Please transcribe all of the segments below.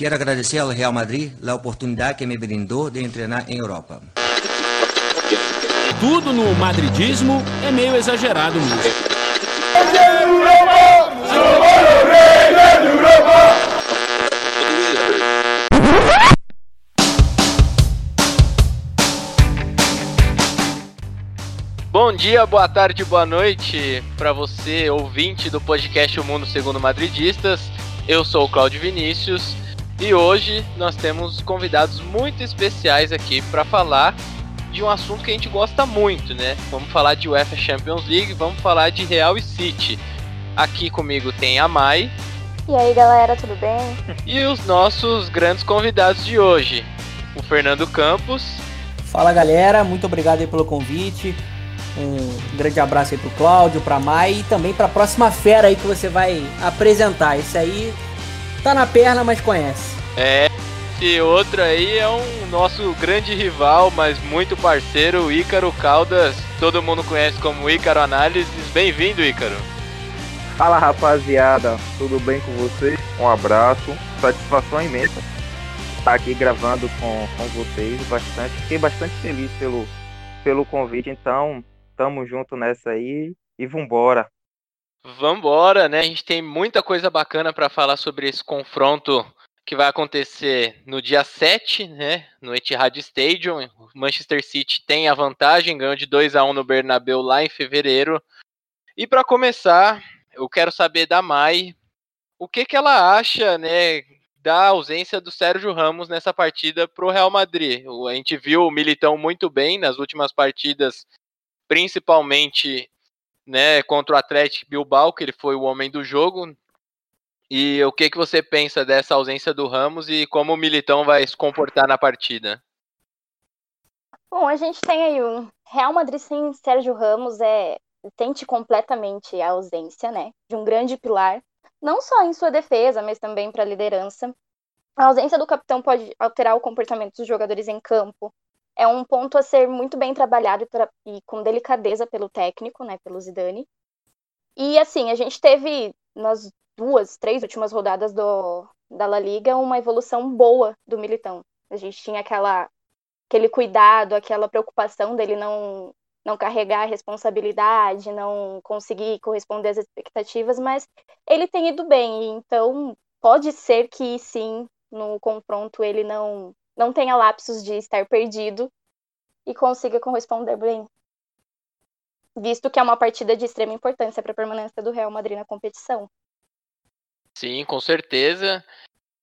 Quero agradecer ao Real Madrid a oportunidade que me brindou de treinar em Europa. Tudo no madridismo é meio exagerado mesmo. Bom dia, boa tarde, boa noite para você, ouvinte do podcast O Mundo Segundo Madridistas. Eu sou o Claudio Vinícius e hoje nós temos convidados muito especiais aqui para falar de um assunto que a gente gosta muito, né? Vamos falar de UEFA Champions League, vamos falar de Real e City. Aqui comigo tem a Mai. E aí, galera, tudo bem? E os nossos grandes convidados de hoje, o Fernando Campos. Fala, galera, muito obrigado aí pelo convite. Um grande abraço aí pro Cláudio, pra Mai e também pra próxima fera aí que você vai apresentar. Esse aí tá na perna, mas conhece. É, e outro aí é um nosso grande rival, mas muito parceiro, Ícaro Caldas. Todo mundo conhece como Ícaro Análises. Bem-vindo, Ícaro. Fala rapaziada, tudo bem com vocês? Um abraço, satisfação imensa estar aqui gravando com, com vocês. Bastante, fiquei bastante feliz pelo, pelo convite, então tamo junto nessa aí e vambora. Vambora, né? A gente tem muita coisa bacana para falar sobre esse confronto que vai acontecer no dia 7, né, no Etihad Stadium. O Manchester City tem a vantagem, ganhou de 2 a 1 no Bernabéu lá em fevereiro. E para começar, eu quero saber da Mai o que, que ela acha, né, da ausência do Sérgio Ramos nessa partida para o Real Madrid. A gente viu o Militão muito bem nas últimas partidas, principalmente né, contra o Atlético Bilbao, que ele foi o homem do jogo, e o que, que você pensa dessa ausência do Ramos e como o Militão vai se comportar na partida? Bom, a gente tem aí o Real Madrid sem Sérgio Ramos é sente completamente a ausência, né, de um grande pilar, não só em sua defesa, mas também para a liderança. A ausência do capitão pode alterar o comportamento dos jogadores em campo. É um ponto a ser muito bem trabalhado e, e com delicadeza pelo técnico, né, pelo Zidane. E assim, a gente teve nas duas, três últimas rodadas do, da La Liga uma evolução boa do Militão. A gente tinha aquela, aquele cuidado, aquela preocupação dele não, não carregar a responsabilidade, não conseguir corresponder às expectativas, mas ele tem ido bem, então pode ser que sim, no confronto ele não, não tenha lapsos de estar perdido e consiga corresponder bem. Visto que é uma partida de extrema importância para a permanência do Real Madrid na competição. Sim, com certeza.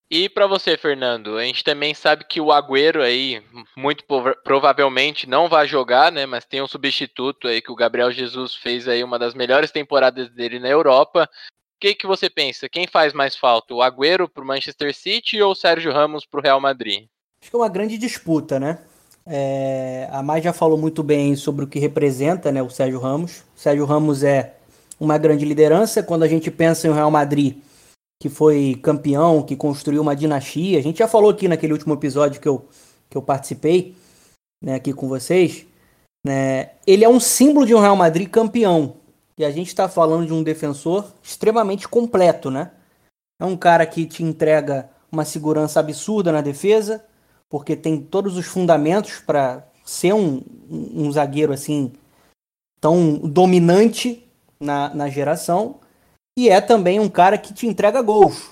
E para você, Fernando, a gente também sabe que o Agüero aí muito provavelmente não vai jogar, né? Mas tem um substituto aí que o Gabriel Jesus fez aí uma das melhores temporadas dele na Europa. O que, que você pensa? Quem faz mais falta? O Agüero para o Manchester City ou o Sérgio Ramos para o Real Madrid? Acho que é uma grande disputa, né? É, a Mai já falou muito bem sobre o que representa né, o Sérgio Ramos. O Sérgio Ramos é uma grande liderança. Quando a gente pensa em Real Madrid, que foi campeão, que construiu uma dinastia. A gente já falou aqui naquele último episódio que eu, que eu participei, né, aqui com vocês. Né, ele é um símbolo de um Real Madrid campeão. E a gente está falando de um defensor extremamente completo, né? É um cara que te entrega uma segurança absurda na defesa, porque tem todos os fundamentos para ser um, um, zagueiro assim tão dominante na, na geração e é também um cara que te entrega gols.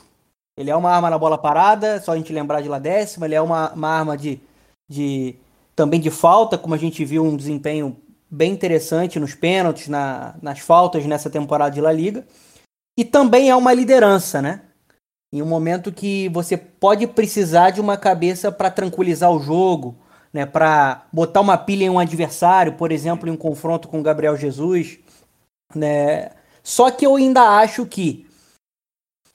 Ele é uma arma na bola parada, só a gente lembrar de lá décima. Ele é uma, uma arma de, de também de falta, como a gente viu um desempenho bem interessante nos pênaltis, na, nas faltas nessa temporada de La Liga. E também é uma liderança, né? Em um momento que você pode precisar de uma cabeça para tranquilizar o jogo, né? Para botar uma pilha em um adversário, por exemplo, em um confronto com o Gabriel Jesus, né? Só que eu ainda acho que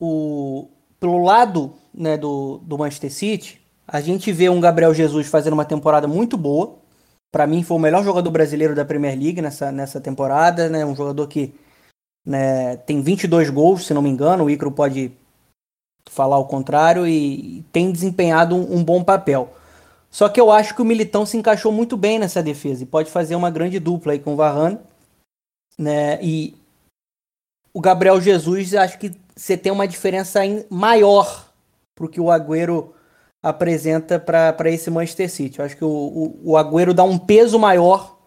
o pelo lado né, do, do Manchester City, a gente vê um Gabriel Jesus fazendo uma temporada muito boa. Para mim foi o melhor jogador brasileiro da Premier League nessa, nessa temporada, né? Um jogador que né, tem 22 gols, se não me engano, o Icaro pode falar o contrário e tem desempenhado um, um, bom papel. Só que eu acho que o Militão se encaixou muito bem nessa defesa e pode fazer uma grande dupla aí com o Varane, né? E o Gabriel Jesus, acho que você tem uma diferença maior para o que o Agüero apresenta para esse Manchester City. Eu acho que o, o, o Agüero dá um peso maior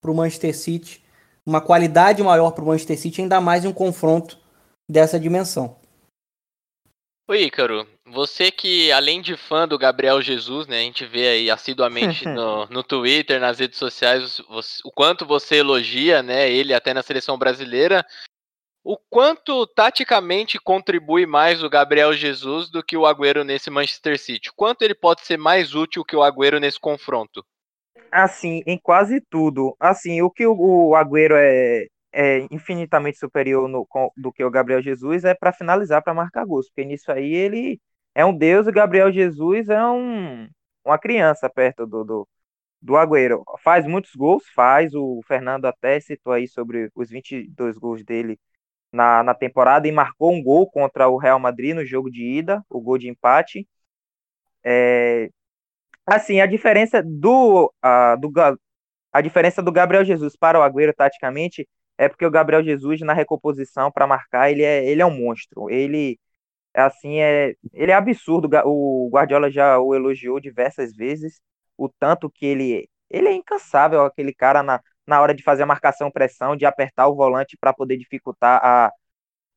para o Manchester City, uma qualidade maior para o Manchester City, ainda mais em um confronto dessa dimensão. Oi, Ícaro, você que, além de fã do Gabriel Jesus, né, a gente vê aí assiduamente no, no Twitter, nas redes sociais, você, o quanto você elogia, né, ele até na seleção brasileira, o quanto taticamente contribui mais o Gabriel Jesus do que o Agüero nesse Manchester City? Quanto ele pode ser mais útil que o Agüero nesse confronto? Assim, em quase tudo. Assim, o que o, o Agüero é, é infinitamente superior no, do que o Gabriel Jesus é para finalizar, para marcar gols, porque nisso aí ele é um deus e o Gabriel Jesus é um, uma criança perto do, do, do Agüero. Faz muitos gols, faz, o Fernando até citou aí sobre os 22 gols dele na, na temporada e marcou um gol contra o Real Madrid no jogo de ida, o gol de empate. É, assim, a diferença do, uh, do a diferença do Gabriel Jesus para o Agüero taticamente é porque o Gabriel Jesus na recomposição para marcar, ele é, ele é um monstro. Ele assim é, ele é absurdo. O Guardiola já o elogiou diversas vezes, o tanto que ele ele é incansável aquele cara na, na hora de fazer a marcação pressão, de apertar o volante para poder dificultar a,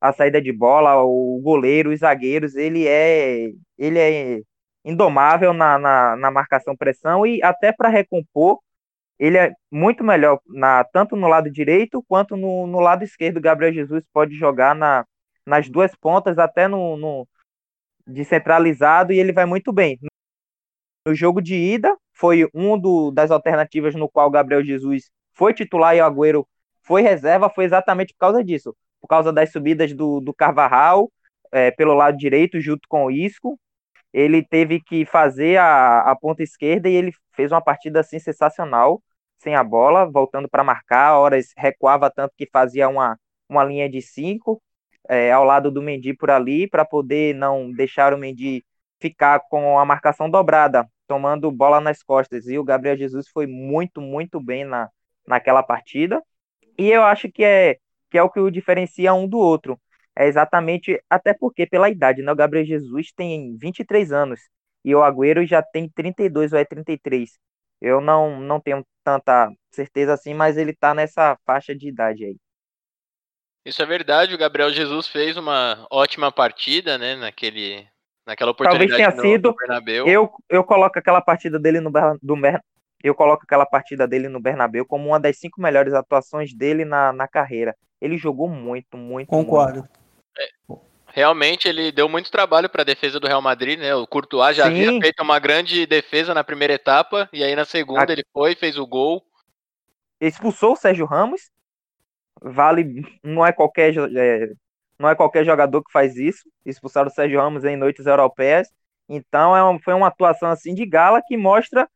a saída de bola, o goleiro, os zagueiros, ele é ele é indomável na, na, na marcação pressão e até para recompor ele é muito melhor na, tanto no lado direito quanto no, no lado esquerdo. Gabriel Jesus pode jogar na, nas duas pontas, até no, no descentralizado, e ele vai muito bem. No jogo de ida, foi um do, das alternativas no qual Gabriel Jesus foi titular e o Agüero foi reserva, foi exatamente por causa disso. Por causa das subidas do, do Carvajal é, pelo lado direito, junto com o Isco. Ele teve que fazer a, a ponta esquerda e ele fez uma partida assim sensacional sem a bola, voltando para marcar, horas recuava tanto que fazia uma, uma linha de cinco é, ao lado do Mendy por ali, para poder não deixar o Mendy ficar com a marcação dobrada, tomando bola nas costas. E o Gabriel Jesus foi muito, muito bem na, naquela partida. E eu acho que é, que é o que o diferencia um do outro. É exatamente, até porque pela idade, né? O Gabriel Jesus tem 23 anos e o Agüero já tem 32 ou é 33. Eu não, não tenho tanta certeza assim, mas ele tá nessa faixa de idade aí. Isso é verdade, o Gabriel Jesus fez uma ótima partida, né, naquele, naquela oportunidade Talvez tenha no, sido, no Bernabéu. Eu, eu coloco aquela partida dele no, do, eu coloco aquela partida dele no Bernabéu como uma das cinco melhores atuações dele na, na carreira. Ele jogou muito, muito, Concordo. Muito. É, realmente ele deu muito trabalho para a defesa do Real Madrid, né? O Courtois já Sim. havia feito uma grande defesa na primeira etapa e aí na segunda a... ele foi, fez o gol. Expulsou o Sérgio Ramos. Vale, não é qualquer é, não é qualquer jogador que faz isso. Expulsar o Sérgio Ramos em noites europeias. Então é uma, foi uma atuação assim de gala que mostra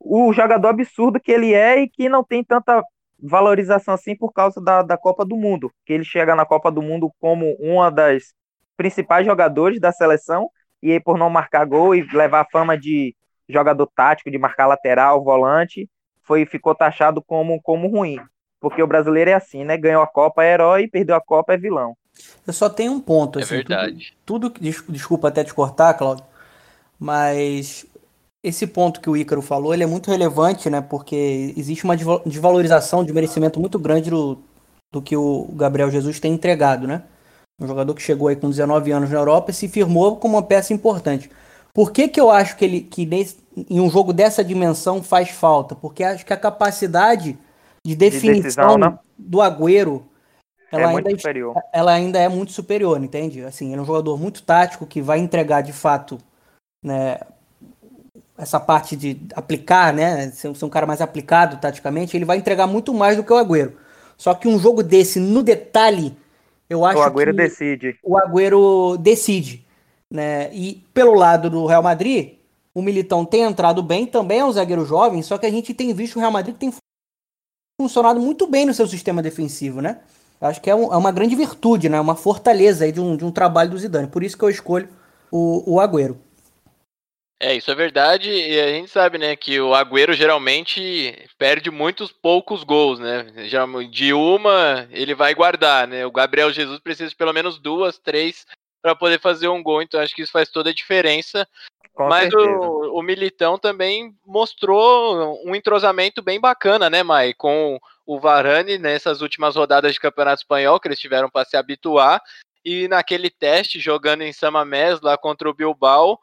o jogador absurdo que ele é e que não tem tanta valorização assim por causa da, da Copa do Mundo, que ele chega na Copa do Mundo como uma das principais jogadores da seleção e aí por não marcar gol e levar a fama de jogador tático, de marcar lateral, volante, foi ficou taxado como como ruim, porque o brasileiro é assim, né? Ganhou a Copa é herói, perdeu a Copa é vilão. Eu só tenho um ponto, é assim, verdade. Tudo, tudo desculpa até te cortar, Claudio, mas esse ponto que o Ícaro falou, ele é muito relevante, né? Porque existe uma desvalorização de merecimento muito grande do, do que o Gabriel Jesus tem entregado, né? Um jogador que chegou aí com 19 anos na Europa e se firmou como uma peça importante. Por que, que eu acho que ele que nesse, em um jogo dessa dimensão faz falta? Porque acho que a capacidade de definição de decisão, né? do Agüero ela, é ainda, é, ela ainda é muito superior, entende? Assim, ele é um jogador muito tático que vai entregar de fato né, essa parte de aplicar, né? Ser, ser um cara mais aplicado taticamente, ele vai entregar muito mais do que o Agüero. Só que um jogo desse, no detalhe, eu acho que. O Agüero que decide. O Agüero decide. Né? E pelo lado do Real Madrid, o Militão tem entrado bem, também é um zagueiro jovem, só que a gente tem visto o Real Madrid que tem funcionado muito bem no seu sistema defensivo, né? Acho que é, um, é uma grande virtude, né? Uma fortaleza aí de um, de um trabalho do Zidane. Por isso que eu escolho o, o Agüero. É, isso é verdade, e a gente sabe, né, que o Agüero geralmente perde muitos poucos gols, né? Já de uma ele vai guardar, né? O Gabriel Jesus precisa de pelo menos duas, três para poder fazer um gol. Então acho que isso faz toda a diferença. Com Mas o, o, Militão também mostrou um entrosamento bem bacana, né, Mai? Com o Varane nessas últimas rodadas de Campeonato Espanhol, que eles tiveram para se habituar. E naquele teste, jogando em Samamés, lá contra o Bilbao,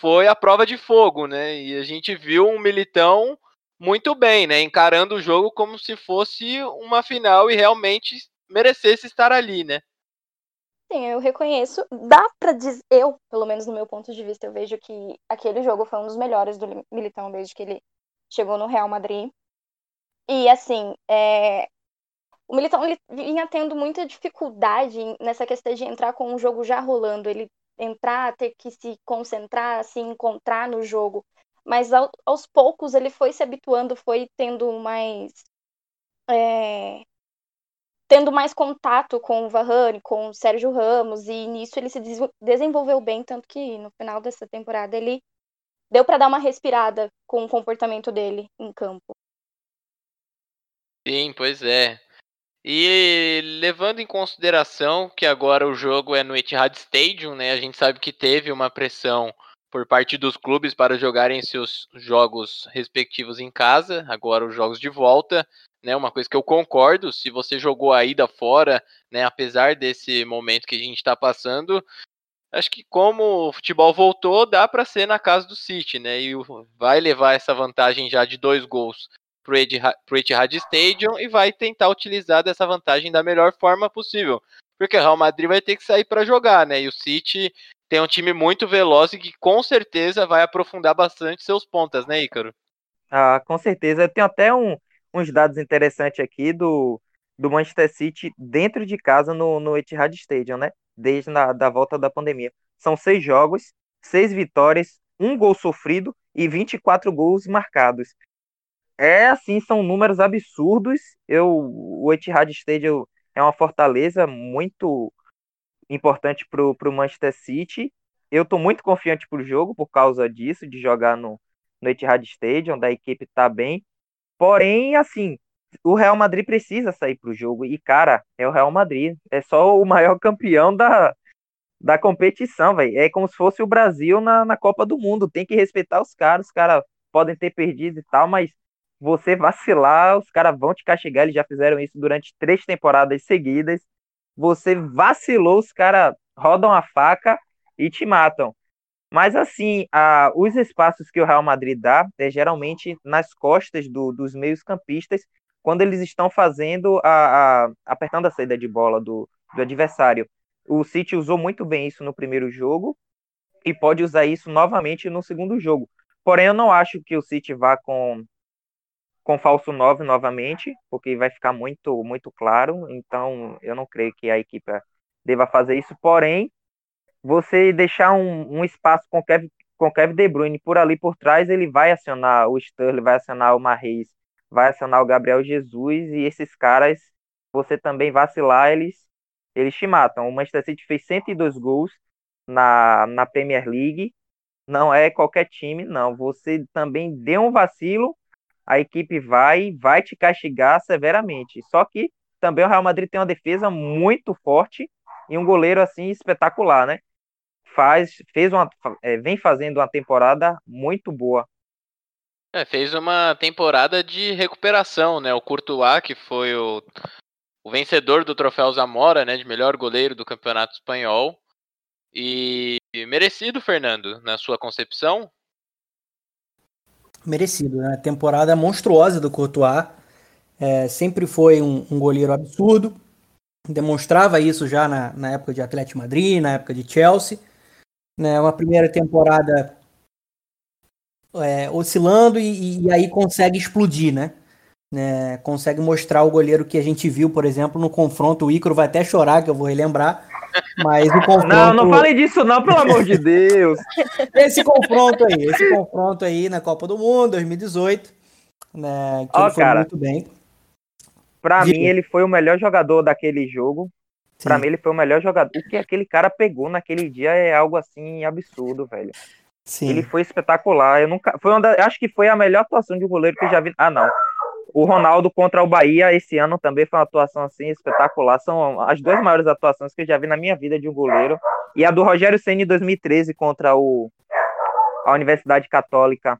foi a prova de fogo, né? E a gente viu um Militão muito bem, né? Encarando o jogo como se fosse uma final e realmente merecesse estar ali, né? Sim, eu reconheço. Dá para dizer, eu, pelo menos no meu ponto de vista, eu vejo que aquele jogo foi um dos melhores do Militão desde que ele chegou no Real Madrid. E assim, é... o Militão ele vinha tendo muita dificuldade nessa questão de entrar com o jogo já rolando, ele entrar, ter que se concentrar, se encontrar no jogo. Mas ao, aos poucos ele foi se habituando, foi tendo mais é, tendo mais contato com o Varane, com o Sérgio Ramos, e nisso ele se desenvolveu bem, tanto que no final dessa temporada ele deu para dar uma respirada com o comportamento dele em campo. Sim, pois é. E levando em consideração que agora o jogo é no Etihad Stadium, né? A gente sabe que teve uma pressão por parte dos clubes para jogarem seus jogos respectivos em casa, agora os jogos de volta né? Uma coisa que eu concordo, se você jogou a ida fora, né? Apesar desse momento que a gente está passando, acho que como o futebol voltou, dá para ser na casa do City, né? E vai levar essa vantagem já de dois gols para o Etihad Stadium e vai tentar utilizar dessa vantagem da melhor forma possível. Porque o Real Madrid vai ter que sair para jogar, né? E o City tem um time muito veloz e que com certeza vai aprofundar bastante seus pontas, né, Ícaro? Ah, com certeza. Eu tenho até um, uns dados interessantes aqui do, do Manchester City dentro de casa no, no Etihad Stadium, né? Desde na, da volta da pandemia. São seis jogos, seis vitórias, um gol sofrido e 24 gols marcados. É assim, são números absurdos. Eu, o Etihad Stadium é uma fortaleza muito importante para o Manchester City. Eu estou muito confiante para o jogo por causa disso, de jogar no, no Etihad Stadium, da equipe tá bem. Porém, assim, o Real Madrid precisa sair pro jogo. E, cara, é o Real Madrid. É só o maior campeão da, da competição, velho. É como se fosse o Brasil na, na Copa do Mundo. Tem que respeitar os caras. Os caras podem ter perdido e tal, mas você vacilar, os caras vão te castigar. Eles já fizeram isso durante três temporadas seguidas. Você vacilou, os caras rodam a faca e te matam. Mas assim, a, os espaços que o Real Madrid dá é geralmente nas costas do, dos meios-campistas, quando eles estão fazendo a, a, apertando a saída de bola do, do adversário. O City usou muito bem isso no primeiro jogo e pode usar isso novamente no segundo jogo. Porém, eu não acho que o City vá com com falso 9 novamente, porque vai ficar muito muito claro. Então, eu não creio que a equipe deva fazer isso. Porém, você deixar um, um espaço com Kevin, com Kevin De Bruyne por ali por trás, ele vai acionar o Sterling, vai acionar o Marreis, vai acionar o Gabriel Jesus e esses caras, você também vacilar, eles, eles te matam. O Manchester City fez 102 gols na, na Premier League, não é qualquer time, não. Você também deu um vacilo, a equipe vai vai te castigar severamente. Só que também o Real Madrid tem uma defesa muito forte e um goleiro assim espetacular, né? faz, fez uma, é, vem fazendo uma temporada muito boa. É, fez uma temporada de recuperação, né? O Courtois, que foi o, o vencedor do troféu Zamora, né? De melhor goleiro do campeonato espanhol. E merecido, Fernando, na sua concepção? Merecido, né? Temporada monstruosa do Courtois. É, sempre foi um, um, goleiro absurdo. Demonstrava isso já na, na época de Atlético Madrid, na época de Chelsea né? Uma primeira temporada é, oscilando e, e, aí consegue explodir, né? né? Consegue mostrar o goleiro que a gente viu, por exemplo, no confronto. O Icaro vai até chorar, que eu vou relembrar. Mas o confronto. Não, não fale disso, não, pelo amor de Deus. esse confronto aí, esse confronto aí na Copa do Mundo, 2018. Né, que Ó, ele foi cara, muito bem. Pra mim, ele foi o melhor jogador daquele jogo. Sim. Pra mim, ele foi o melhor jogador. O que aquele cara pegou naquele dia é algo assim absurdo, velho. Sim. Ele foi espetacular. Eu nunca. Foi uma da... Acho que foi a melhor atuação de um goleiro que eu já vi. Ah, não. O Ronaldo contra o Bahia esse ano também foi uma atuação assim espetacular. São as duas maiores atuações que eu já vi na minha vida de um goleiro. E a do Rogério Ceni em 2013 contra o a Universidade Católica.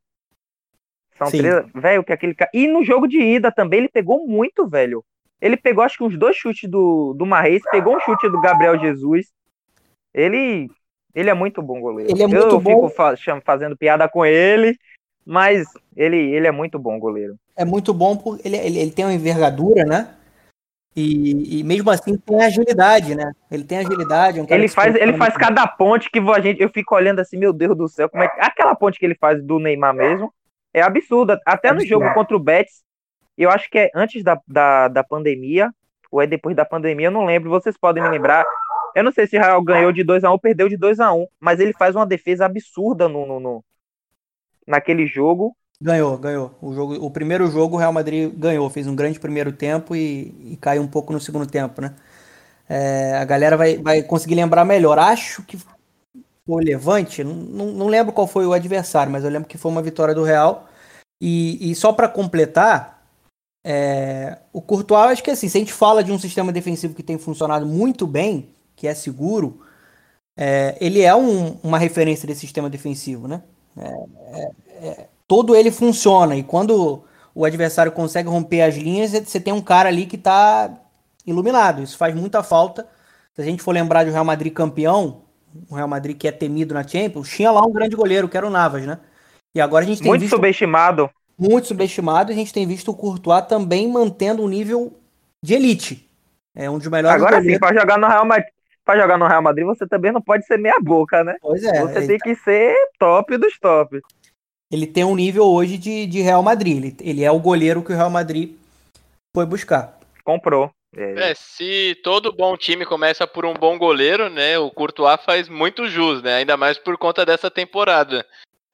São Sim. três, velho, que aquele E no jogo de ida também ele pegou muito, velho. Ele pegou acho que uns dois chutes do do Marreis, pegou um chute do Gabriel Jesus. Ele ele é muito bom goleiro. Ele é muito eu bom. fico fa- fazendo piada com ele, mas ele ele é muito bom goleiro. É muito bom porque ele, ele, ele tem uma envergadura, né? E, e mesmo assim tem agilidade, né? Ele tem agilidade. é um Ele faz, ele faz cada ponte que a gente, eu fico olhando assim, meu Deus do céu, como é que aquela ponte que ele faz do Neymar mesmo é absurda. Até no Absurdo. jogo contra o Betis, eu acho que é antes da, da, da pandemia ou é depois da pandemia, eu não lembro. Vocês podem me lembrar? Eu não sei se Israel ganhou de 2 a 1 ou perdeu de 2 a 1 mas ele faz uma defesa absurda no, no, no- naquele jogo. Ganhou, ganhou. O, jogo, o primeiro jogo o Real Madrid ganhou, fez um grande primeiro tempo e, e caiu um pouco no segundo tempo, né? É, a galera vai, vai conseguir lembrar melhor. Acho que foi o Levante, não, não, lembro qual foi o adversário, mas eu lembro que foi uma vitória do Real. E, e só para completar, é, o Courtois, acho que assim, se a gente fala de um sistema defensivo que tem funcionado muito bem, que é seguro, é, ele é um- uma referência desse sistema defensivo, né? Todo ele funciona. E quando o adversário consegue romper as linhas, você tem um cara ali que está iluminado. Isso faz muita falta. Se a gente for lembrar de um Real Madrid campeão, um Real Madrid que é temido na Champions, tinha lá um grande goleiro, que era o Navas, né? E agora a gente tem Muito visto subestimado. muito subestimado e a gente tem visto o Courtois também mantendo um nível de elite. É um dos melhores Agora sim, goleiros. para jogar no Real Madrid, para jogar no Real Madrid, você também não pode ser meia boca, né? Pois é, Você ele, tem que ser top dos top. Ele tem um nível hoje de, de Real Madrid. Ele, ele é o goleiro que o Real Madrid foi buscar. Comprou. É, É, se todo bom time começa por um bom goleiro, né? O Courtois faz muito jus, né? Ainda mais por conta dessa temporada.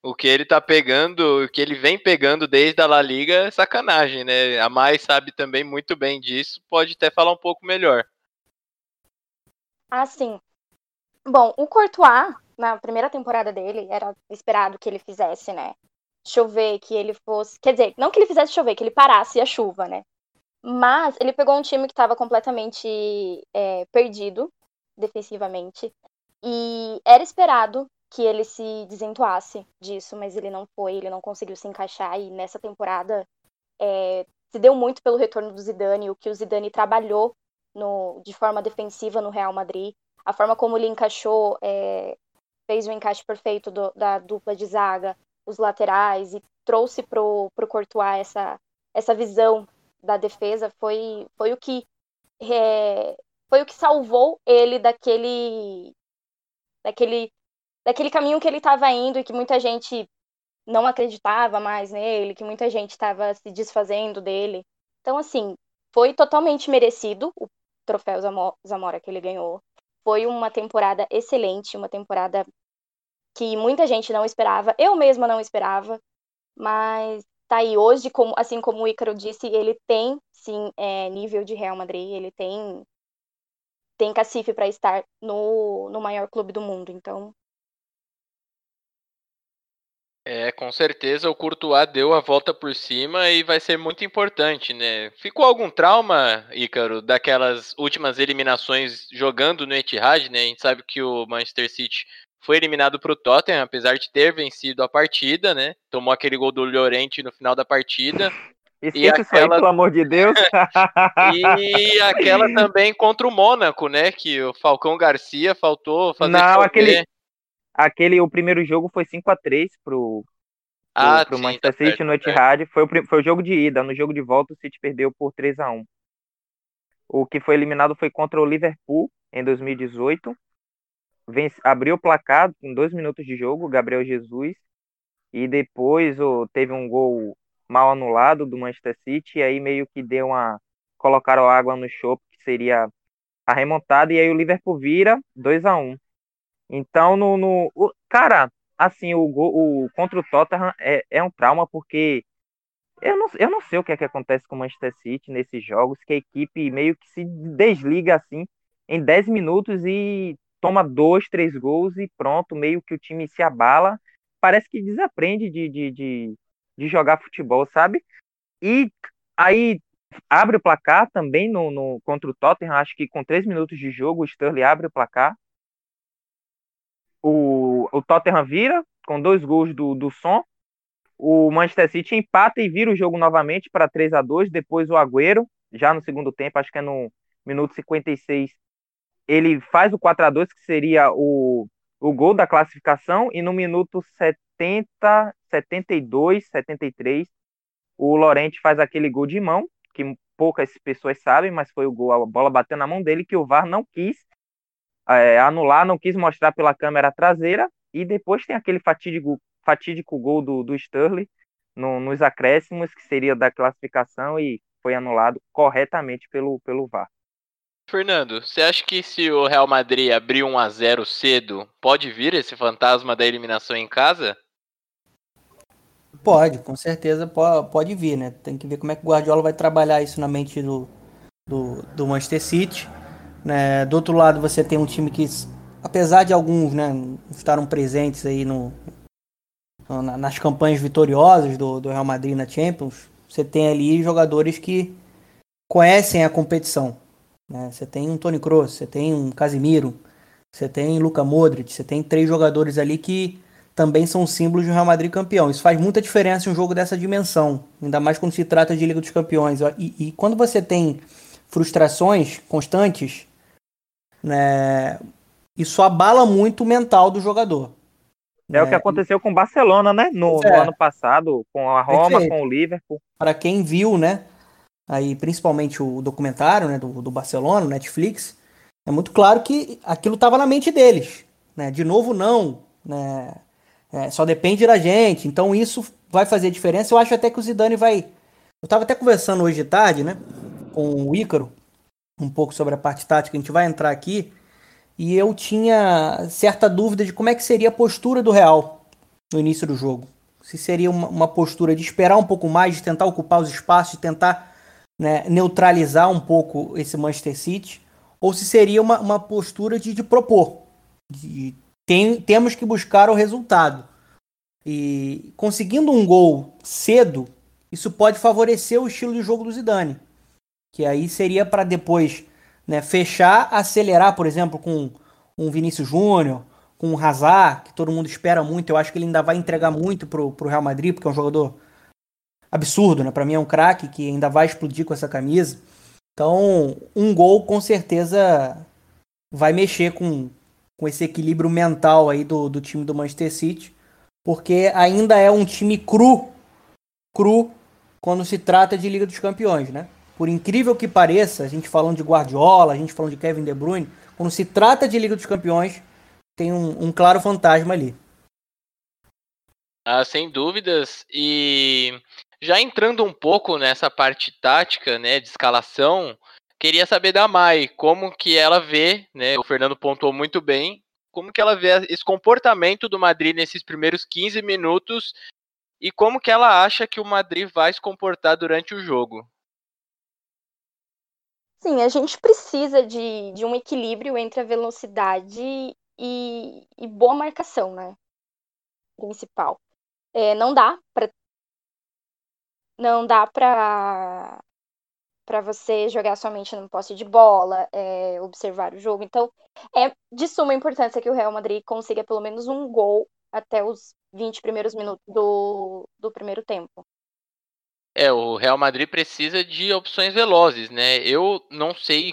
O que ele tá pegando, o que ele vem pegando desde a La Liga é sacanagem, né? A Mai sabe também muito bem disso, pode até falar um pouco melhor. Assim, bom, o Courtois, na primeira temporada dele, era esperado que ele fizesse, né? Chover, que ele fosse. Quer dizer, não que ele fizesse chover, que ele parasse a chuva, né? Mas ele pegou um time que estava completamente é, perdido defensivamente. E era esperado que ele se desentoasse disso, mas ele não foi, ele não conseguiu se encaixar. E nessa temporada é, se deu muito pelo retorno do Zidane, o que o Zidane trabalhou no, de forma defensiva no Real Madrid, a forma como ele encaixou, é, fez o encaixe perfeito do- da dupla de zaga, os laterais e trouxe pro, pro Courtois essa, essa visão da defesa foi, foi o que é, foi o que salvou ele daquele daquele daquele caminho que ele estava indo e que muita gente não acreditava mais nele, que muita gente estava se desfazendo dele. Então, assim, foi totalmente merecido o troféu Zamo- Zamora que ele ganhou. Foi uma temporada excelente, uma temporada que muita gente não esperava, eu mesma não esperava, mas tá aí hoje, como, assim como o Ícaro disse, ele tem sim é, nível de Real Madrid, ele tem tem cacife para estar no, no maior clube do mundo, então É, com certeza o Courtois deu a volta por cima e vai ser muito importante, né? Ficou algum trauma, Ícaro, daquelas últimas eliminações jogando no Etihad, né? A gente sabe que o Manchester City foi eliminado para o Tottenham, apesar de ter vencido a partida, né? Tomou aquele gol do Llorente no final da partida. Isso aí, aquela- pelo amor de Deus. E aquela também contra o Mônaco, né? Que o Falcão Garcia faltou fazer Não, aquele- Aquele, o primeiro jogo foi 5x3 pro, pro, Ah, pro sim, Manchester tá City no tá. Etihad. Foi o, foi o jogo de ida. No jogo de volta, o City perdeu por 3x1. O que foi eliminado foi contra o Liverpool em 2018. Vence, abriu o placar em dois minutos de jogo, Gabriel Jesus. E depois o, teve um gol mal anulado do Manchester City. E aí meio que deu uma. Colocaram água no chope, que seria a remontada. E aí o Liverpool vira 2x1. Então, no, no o- cara, assim, o, o contra o Tottenham é, é um trauma porque eu não, eu não sei o que é que acontece com o Manchester City nesses jogos, que a equipe meio que se desliga assim em 10 minutos e toma dois, três gols e pronto, meio que o time se abala. Parece que desaprende de, de, de, de jogar futebol, sabe? E aí abre o placar também no, no, contra o Tottenham, acho que com três minutos de jogo o Sterling abre o placar. O, o Tottenham vira com dois gols do, do Son. O Manchester City empata e vira o jogo novamente para 3 a 2 Depois o Agüero, já no segundo tempo, acho que é no minuto 56, ele faz o 4 a 2 que seria o, o gol da classificação. E no minuto 70, 72, 73, o Lorente faz aquele gol de mão, que poucas pessoas sabem, mas foi o gol, a bola bateu na mão dele, que o VAR não quis é, anular, não quis mostrar pela câmera traseira. E depois tem aquele fatídico, fatídico gol do, do Sterling no, nos acréscimos, que seria da classificação e foi anulado corretamente pelo, pelo VAR. Fernando, você acha que se o Real Madrid abrir 1 a 0 cedo, pode vir esse fantasma da eliminação em casa? Pode, com certeza pode, pode vir, né? Tem que ver como é que o Guardiola vai trabalhar isso na mente do, do, do Manchester City. Né? Do outro lado, você tem um time que, apesar de alguns né, estarem presentes aí no, nas campanhas vitoriosas do, do Real Madrid na Champions, você tem ali jogadores que conhecem a competição. Né? Você tem um Tony Kroos, você tem um Casimiro, você tem Luka Modric, você tem três jogadores ali que também são símbolos do Real Madrid campeão. Isso faz muita diferença em um jogo dessa dimensão, ainda mais quando se trata de Liga dos Campeões. E, e quando você tem frustrações constantes, né, isso abala muito o mental do jogador. É né? o que aconteceu com o Barcelona, né? No, é. no ano passado, com a Roma, Perfeito. com o Liverpool. Para quem viu, né? Aí, principalmente o documentário né, do, do Barcelona, Netflix, é muito claro que aquilo estava na mente deles. Né? De novo, não. Né? É, só depende da gente. Então isso vai fazer diferença. Eu acho até que o Zidane vai. Eu estava até conversando hoje de tarde, né? Com o Ícaro, um pouco sobre a parte tática. A gente vai entrar aqui. E eu tinha certa dúvida de como é que seria a postura do Real no início do jogo. Se seria uma, uma postura de esperar um pouco mais, de tentar ocupar os espaços, de tentar né, neutralizar um pouco esse Manchester City, ou se seria uma, uma postura de, de propor. De, tem, temos que buscar o resultado. E conseguindo um gol cedo, isso pode favorecer o estilo de jogo do Zidane. Que aí seria para depois né, fechar, acelerar, por exemplo, com um Vinícius Júnior, com um Hazard, que todo mundo espera muito. Eu acho que ele ainda vai entregar muito pro, pro Real Madrid, porque é um jogador absurdo, né? Para mim é um craque que ainda vai explodir com essa camisa. Então, um gol com certeza vai mexer com, com esse equilíbrio mental aí do, do time do Manchester City, porque ainda é um time cru, cru quando se trata de Liga dos Campeões, né? Por incrível que pareça, a gente falando de Guardiola, a gente falando de Kevin De Bruyne, quando se trata de Liga dos Campeões, tem um, um claro fantasma ali. Ah, sem dúvidas. E já entrando um pouco nessa parte tática, né, de escalação, queria saber da Mai, como que ela vê, né, o Fernando pontuou muito bem, como que ela vê esse comportamento do Madrid nesses primeiros 15 minutos e como que ela acha que o Madrid vai se comportar durante o jogo. Sim, a gente precisa de, de um equilíbrio entre a velocidade e, e boa marcação, né? Principal. É, não dá para não dá para para você jogar somente no posse de bola, é, observar o jogo. Então, é de suma importância que o Real Madrid consiga pelo menos um gol até os 20 primeiros minutos do, do primeiro tempo. É, o Real Madrid precisa de opções velozes, né? Eu não sei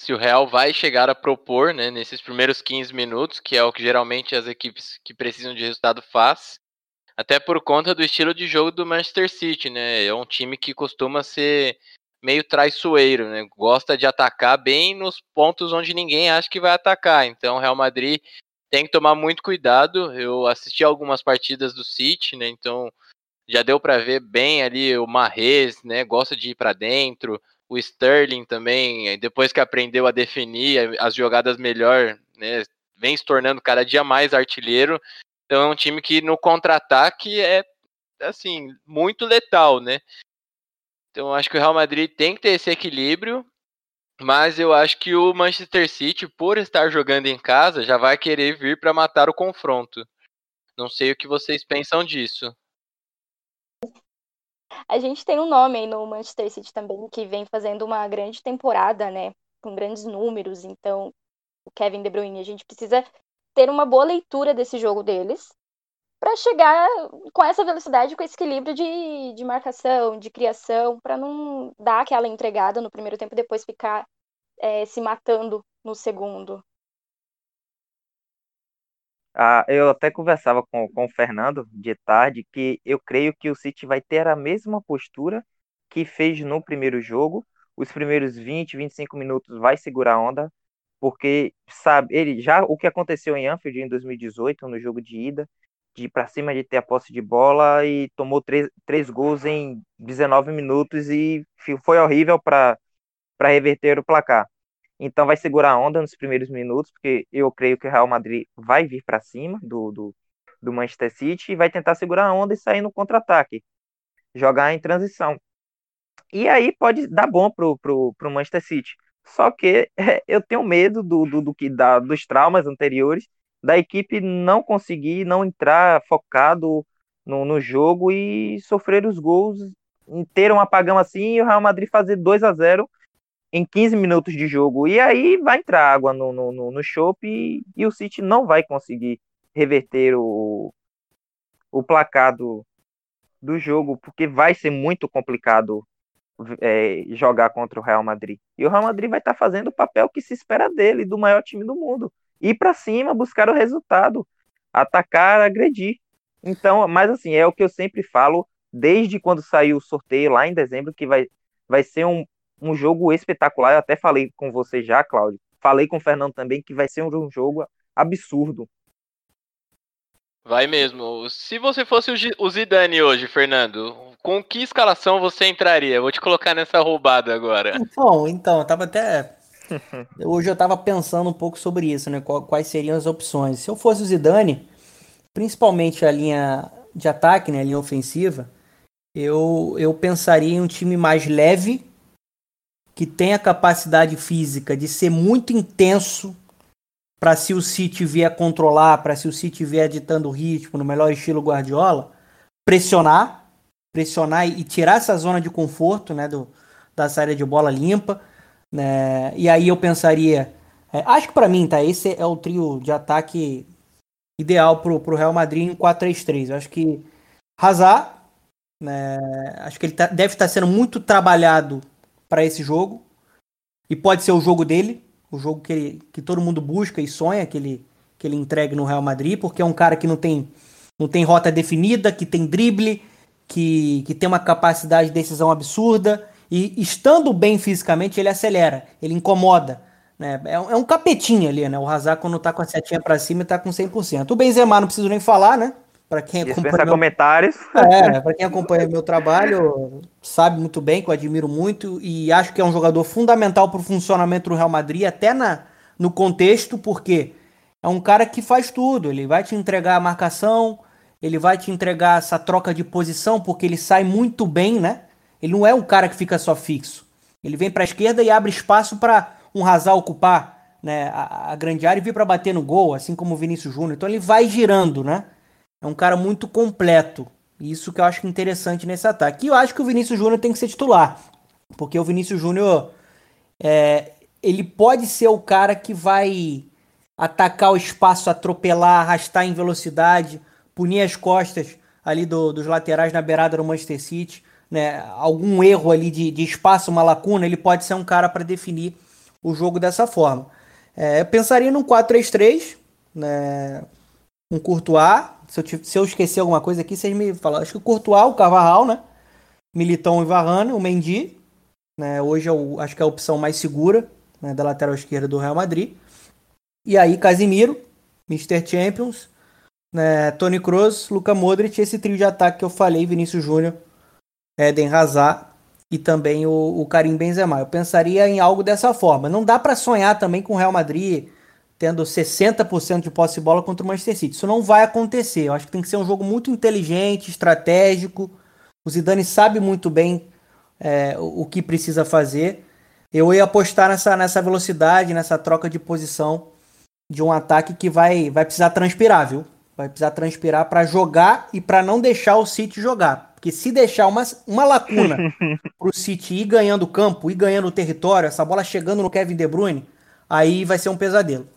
se o Real vai chegar a propor, né, nesses primeiros 15 minutos, que é o que geralmente as equipes que precisam de resultado faz. Até por conta do estilo de jogo do Manchester City, né? É um time que costuma ser meio traiçoeiro, né? Gosta de atacar bem nos pontos onde ninguém acha que vai atacar. Então, o Real Madrid tem que tomar muito cuidado. Eu assisti algumas partidas do City, né? Então, já deu para ver bem ali o Marrez, né? Gosta de ir para dentro. O Sterling também, depois que aprendeu a definir as jogadas melhor, né? Vem se tornando cada dia mais artilheiro. Então é um time que no contra-ataque é assim, muito letal, né? Então acho que o Real Madrid tem que ter esse equilíbrio, mas eu acho que o Manchester City, por estar jogando em casa, já vai querer vir para matar o confronto. Não sei o que vocês pensam disso. A gente tem um nome aí no Manchester City também que vem fazendo uma grande temporada, né? Com grandes números. Então, o Kevin De Bruyne, a gente precisa ter uma boa leitura desse jogo deles para chegar com essa velocidade, com esse equilíbrio de, de marcação, de criação, para não dar aquela entregada no primeiro tempo e depois ficar é, se matando no segundo. Ah, eu até conversava com, com o Fernando de tarde que eu creio que o City vai ter a mesma postura que fez no primeiro jogo. Os primeiros 20, 25 minutos vai segurar a onda, porque sabe, ele já o que aconteceu em Anfield em 2018, no jogo de ida, de ir para cima, de ter a posse de bola e tomou três, três gols em 19 minutos e foi horrível para reverter o placar. Então vai segurar a onda nos primeiros minutos, porque eu creio que o Real Madrid vai vir para cima do, do, do, Manchester City e vai tentar segurar a onda e sair no contra-ataque, jogar em transição. E aí pode dar bom pro, pro, pro Manchester City. Só que é, eu tenho medo do, do, do que dá dos traumas anteriores da equipe não conseguir não entrar focado no, no jogo e sofrer os gols, ter um apagão assim e o Real Madrid fazer 2 a 0 em 15 minutos de jogo. E aí vai entrar água no, no, no chope e, e, o City não vai conseguir reverter o, o placar do, do jogo, porque vai ser muito complicado é, jogar contra o Real Madrid. E o Real Madrid vai estar tá fazendo o papel que se espera dele, do maior time do mundo. Ir para cima, buscar o resultado, atacar, agredir. Então, mas assim, é o que eu sempre falo desde quando saiu o sorteio lá em dezembro, que vai, vai ser um, um jogo espetacular. Eu até falei com você já, Cláudio. Falei com o Fernando também que vai ser um jogo absurdo. Vai mesmo. Se você fosse o Zidane hoje, Fernando, com que escalação você entraria? Vou te colocar nessa roubada agora. Bom, então, eu tava até. Hoje eu tava pensando um pouco sobre isso, né? Quais seriam as opções. Se eu fosse o Zidane, principalmente a linha de ataque, né? A linha ofensiva, eu, eu pensaria em um time mais leve que tem a capacidade física de ser muito intenso para se o City vier controlar, para se o City vier ditando o ritmo no melhor estilo Guardiola, pressionar, pressionar e tirar essa zona de conforto, né, do, da saída de bola limpa, né? E aí eu pensaria, é, acho que para mim, tá, esse é o trio de ataque ideal pro, pro Real Madrid em 4-3-3. Eu acho que Hazard, né, acho que ele tá, deve estar tá sendo muito trabalhado para esse jogo. E pode ser o jogo dele, o jogo que, ele, que todo mundo busca e sonha que ele, que ele entregue no Real Madrid, porque é um cara que não tem, não tem rota definida, que tem drible, que, que tem uma capacidade de decisão absurda. E estando bem fisicamente, ele acelera, ele incomoda. Né? É, um, é um capetinho ali, né? O Hazard, quando tá com a setinha para cima, tá com 100%. O Benzema não preciso nem falar, né? Para quem acompanha meu... comentários. É, para quem acompanha meu trabalho, sabe muito bem que eu admiro muito e acho que é um jogador fundamental para o funcionamento do Real Madrid, até na, no contexto, porque é um cara que faz tudo. Ele vai te entregar a marcação, ele vai te entregar essa troca de posição, porque ele sai muito bem, né? Ele não é um cara que fica só fixo. Ele vem para a esquerda e abre espaço para um Hazard ocupar né, a, a grande área e vir para bater no gol, assim como o Vinícius Júnior. Então ele vai girando, né? É um cara muito completo. Isso que eu acho interessante nesse ataque. E eu acho que o Vinícius Júnior tem que ser titular. Porque o Vinícius Júnior é, ele pode ser o cara que vai atacar o espaço, atropelar, arrastar em velocidade, punir as costas ali do, dos laterais na beirada do Manchester City. Né? Algum erro ali de, de espaço, uma lacuna, ele pode ser um cara para definir o jogo dessa forma. É, eu pensaria num 4-3-3, né? um Courtois, se eu, se eu esquecer alguma coisa aqui, vocês me falam. Acho que o Courtois, o Cavarral, né? Militão e Varane, o Mendy. Né? Hoje eu acho que é a opção mais segura né? da lateral esquerda do Real Madrid. E aí, Casimiro, Mr. Champions, né? Tony Kroos, Luca Modric, esse trio de ataque que eu falei, Vinícius Júnior, Eden Hazard e também o, o Karim Benzema. Eu pensaria em algo dessa forma. Não dá para sonhar também com o Real Madrid tendo 60% de posse de bola contra o Manchester City. Isso não vai acontecer. Eu acho que tem que ser um jogo muito inteligente, estratégico. O Zidane sabe muito bem é, o, que precisa fazer. Eu ia apostar nessa, nessa velocidade, nessa troca de posição de um ataque que vai, vai precisar transpirar, viu? Vai precisar transpirar para jogar e para não deixar o City jogar. Porque se deixar uma, uma lacuna pro City ir ganhando o campo, ir ganhando o território, essa bola chegando no Kevin De Bruyne, aí vai ser um pesadelo.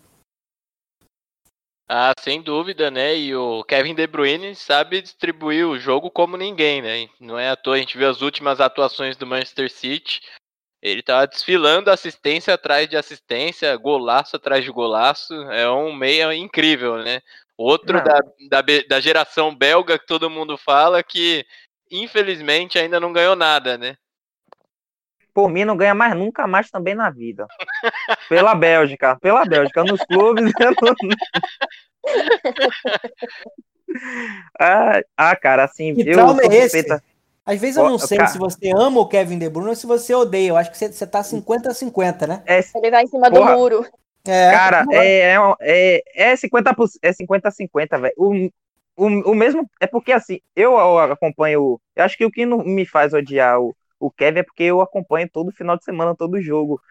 Ah, sem dúvida, né? E o Kevin De Bruyne sabe distribuir o jogo como ninguém, né? Não é à toa, a gente viu as últimas atuações do Manchester City. Ele tá desfilando assistência atrás de assistência, golaço atrás de golaço. É um meia incrível, né? Outro da, da, da, geração belga que todo mundo fala que, infelizmente, ainda não ganhou nada, né? Por mim, não ganha mais nunca mais também na vida. Pela Bélgica, pela Bélgica. Nos clubes. ah, ah, cara, assim, que eu sou é suspeita. Às vezes eu não sei cara... se você ama o Kevin De Bruyne ou se você odeia. Eu acho que você, você tá 50-50, né? É, Ele vai em cima porra, do muro. É, cara, é, é, é 50 é 50-50, velho. O, o, o mesmo. É porque assim, eu acompanho. Eu acho que o que não me faz odiar o, o Kevin é porque eu acompanho todo final de semana, todo jogo.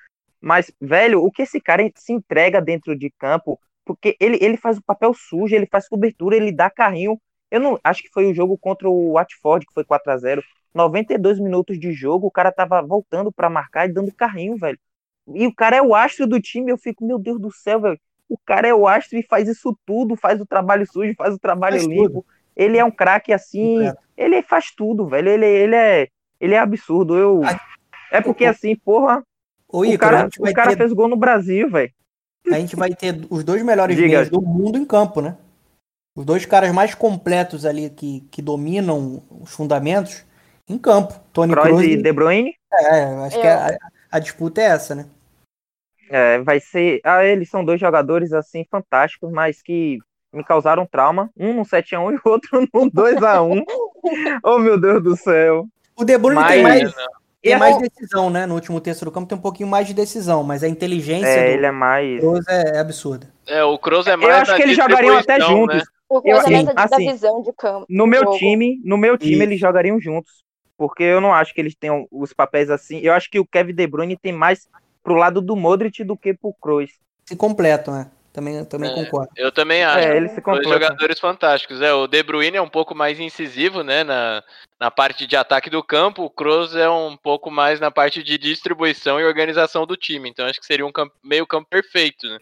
Mas, velho, o que esse cara se entrega dentro de campo, porque ele, ele faz o papel sujo, ele faz cobertura, ele dá carrinho. Eu não acho que foi o jogo contra o Watford, que foi 4 a 0 92 minutos de jogo, o cara tava voltando para marcar e dando carrinho, velho. E o cara é o astro do time, eu fico, meu Deus do céu, velho. O cara é o astro e faz isso tudo, faz o trabalho sujo, faz o trabalho faz limpo. Tudo. Ele é um craque assim, ele faz tudo, velho. Ele, ele é ele é absurdo. Eu É porque assim, porra, o, o cara, o cara ter... fez gol no Brasil, velho. A gente vai ter os dois melhores meios do mundo em campo, né? Os dois caras mais completos ali que, que dominam os fundamentos em campo. Tony Kroos e De Bruyne? É, acho que a, a, disputa é essa, né? É, vai ser. Ah, eles são dois jogadores assim fantásticos, mas que me causaram trauma. Um no 7x1 e o outro no 2x1. oh, meu Deus do céu. O De Bruyne mas... tem mais. Tem mais decisão, né? No último terço do campo tem um pouquinho mais de decisão, mas a inteligência é, ele é mais... Kroos é, é, absurda. É, o Kroos é mais Eu acho que eles jogariam até juntos. Né? O Kroos é mais assim, da visão de campo. No meu jogo. time, no meu time eles jogariam juntos, porque eu não acho que eles tenham os papéis assim. Eu acho que o Kevin De Bruyne tem mais pro lado do Modric do que pro Kroos. Se completam, né? Também, também é, concordo. Eu também acho. É, eles se Dois jogadores fantásticos. É, o De Bruyne é um pouco mais incisivo, né, na, na parte de ataque do campo. O Kroos é um pouco mais na parte de distribuição e organização do time. Então acho que seria um campo, meio campo perfeito, né?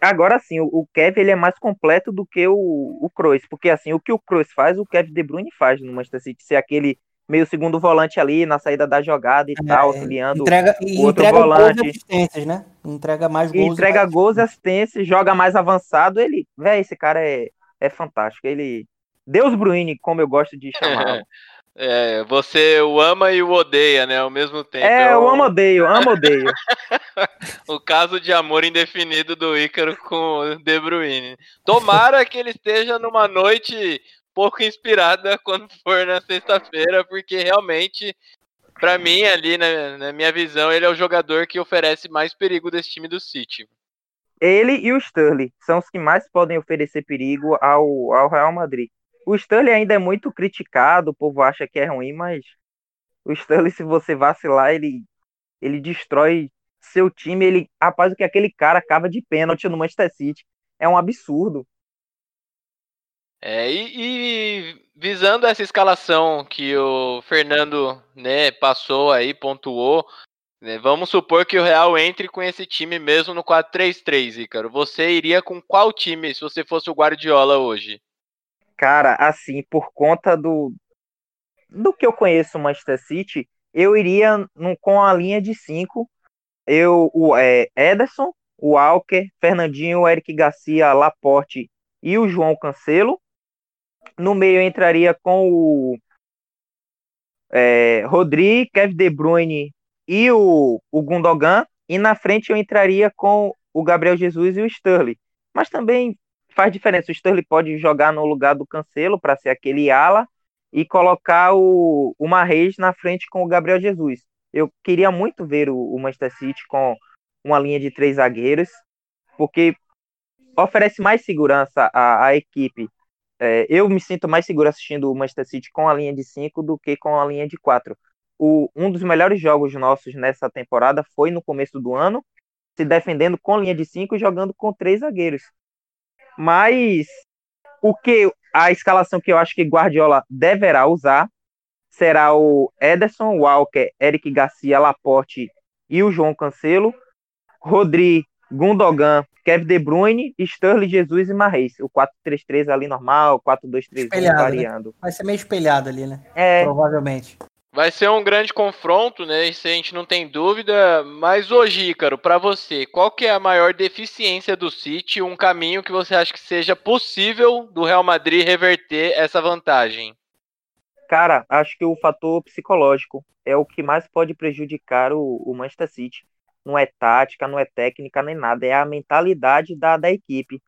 Agora sim, o Kevin ele é mais completo do que o, o Kroos, porque assim, o que o Kroos faz, o Kevin De Bruyne faz no Manchester City, ser aquele meio segundo volante ali na saída da jogada e é, tal, auxiliando entrega, o outro entrega volante. Gols e assistências, né? Entrega mais gols. Entrega e gols e assistências, joga mais avançado. Ele, velho, esse cara é, é fantástico. Ele. Deus Bruini, como eu gosto de chamar. É, você o ama e o odeia, né? Ao mesmo tempo. É, eu amo odeio, amo odeio. o caso de amor indefinido do Ícaro com o De Bruyne. Tomara que ele esteja numa noite pouco inspirada quando for na sexta-feira, porque realmente, para mim, ali, na, na, minha visão, ele é o jogador que oferece mais perigo desse time do City. Ele e o Sterling são os que mais podem oferecer perigo ao, ao Real Madrid. O Sterling ainda é muito criticado, o povo acha que é ruim, mas o Sterling, se você vacilar, ele, ele destrói seu time. Ele, rapaz, o que aquele cara cava de pênalti no Manchester City é um absurdo. É, e, e, visando essa escalação que o Fernando né, passou aí, pontuou, né, vamos supor que o Real entre com esse time mesmo no 4-3-3, Ícaro. Você iria com qual time se você fosse o Guardiola hoje? Cara, assim, por conta do, do que eu conheço o Manchester City, eu iria no, com a linha de 5. Eu, o é, Ederson, o Walker, Fernandinho, Eric Garcia, Laporte e o João Cancelo. No meio entraria com o é, Rodri, Kevin De Bruyne e o, o Gundogan. E na frente eu entraria com o Gabriel Jesus e o Sterling. Mas também faz diferença. O Sterling pode jogar no lugar do Cancelo para ser aquele ala e colocar o, o Marreis na frente com o Gabriel Jesus. Eu queria muito ver o, o Manchester City com uma linha de três zagueiros, porque oferece mais segurança à, à equipe é, eu me sinto mais seguro assistindo o Manchester City com a linha de 5 do que com a linha de 4. Um dos melhores jogos nossos nessa temporada foi no começo do ano, se defendendo com linha de 5 e jogando com três zagueiros. Mas o que a escalação que eu acho que Guardiola deverá usar será o Ederson, Walker, Eric Garcia, Laporte e o João Cancelo, Rodri, Gundogan, Kevin De Bruyne, Sterling, Jesus e Marreis. O 4-3-3 ali normal, 4-2-3 Espelhado, né? variando. Vai ser meio espelhado ali, né? É, Provavelmente. Vai ser um grande confronto, né? Isso a gente não tem dúvida. Mas hoje, Ícaro, para você, qual que é a maior deficiência do City? Um caminho que você acha que seja possível do Real Madrid reverter essa vantagem? cara, acho que o fator psicológico é o que mais pode prejudicar o, o Manchester City. Não é tática, não é técnica, nem nada. É a mentalidade da, da equipe.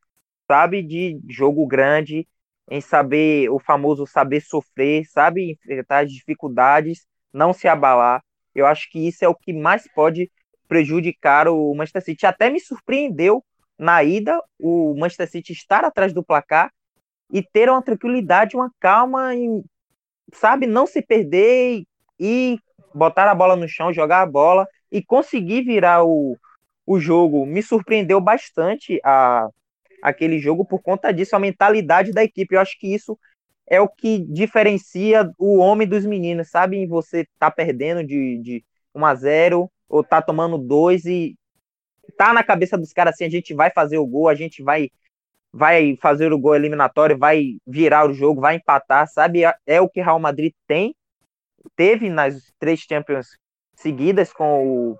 Sabe de jogo grande, em saber, o famoso saber sofrer, sabe enfrentar as dificuldades, não se abalar. Eu acho que isso é o que mais pode prejudicar o Manchester City. Até me surpreendeu na ida o Manchester City estar atrás do placar e ter uma tranquilidade, uma calma, em, sabe, não se perder e botar a bola no chão, jogar a bola e conseguir virar o, o jogo. Me surpreendeu bastante a, aquele jogo por conta disso, a mentalidade da equipe. Eu acho que isso é o que diferencia o homem dos meninos, sabe? Você tá perdendo de, de 1 a 0 ou tá tomando dois e tá na cabeça dos caras assim, a gente vai fazer o gol, a gente vai vai fazer o gol eliminatório, vai virar o jogo, vai empatar, sabe? É o que Real Madrid tem, teve nas três Champions seguidas com o,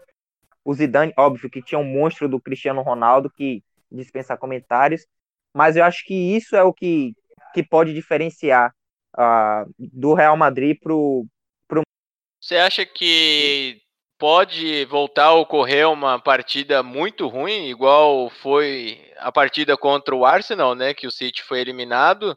o Zidane, óbvio que tinha um monstro do Cristiano Ronaldo que dispensa comentários, mas eu acho que isso é o que, que pode diferenciar uh, do Real Madrid pro, pro. Você acha que pode voltar a ocorrer uma partida muito ruim, igual foi a partida contra o Arsenal, né, que o City foi eliminado?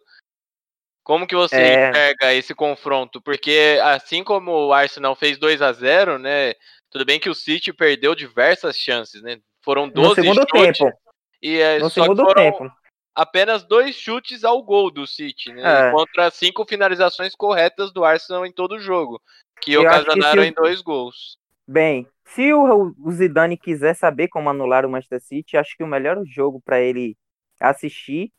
Como que você é... enxerga esse confronto? Porque assim como o Arsenal fez 2 a 0 né, tudo bem que o City perdeu diversas chances, né? Foram 12 no segundo chutes, tempo. E é, no só segundo tempo. apenas dois chutes ao gol do City, né? É. Contra cinco finalizações corretas do Arsenal em todo o jogo, que Eu que ocasionaram o- em dois gols. Bem, se o, o Zidane quiser saber como anular o Manchester City, acho que o melhor jogo para ele assistir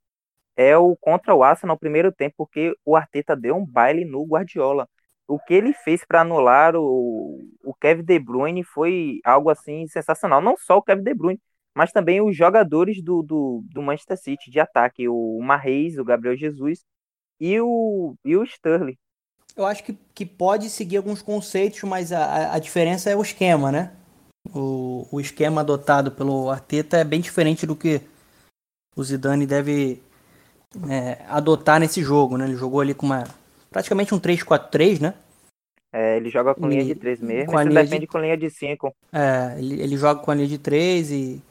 é o contra o Arsenal no primeiro tempo, porque o Arteta deu um baile no Guardiola. O que ele fez para anular o, o Kevin De Bruyne foi algo assim sensacional. Não só o Kevin De Bruyne, mas também os jogadores do, do, do Manchester City de ataque, o Marreis, o Gabriel Jesus e o, e o Sterling. Eu acho que, que pode seguir alguns conceitos, mas a, a- diferença é o esquema, né? O, o esquema adotado pelo Arteta é bem diferente do que o Zidane deve é, adotar nesse jogo, né? Ele jogou ali com uma praticamente um 3-4-3, né? É, ele joga com E- linha de três mesmo, com a e se linha de- defende com linha de cinco. É, ele, ele joga com a linha de 3 e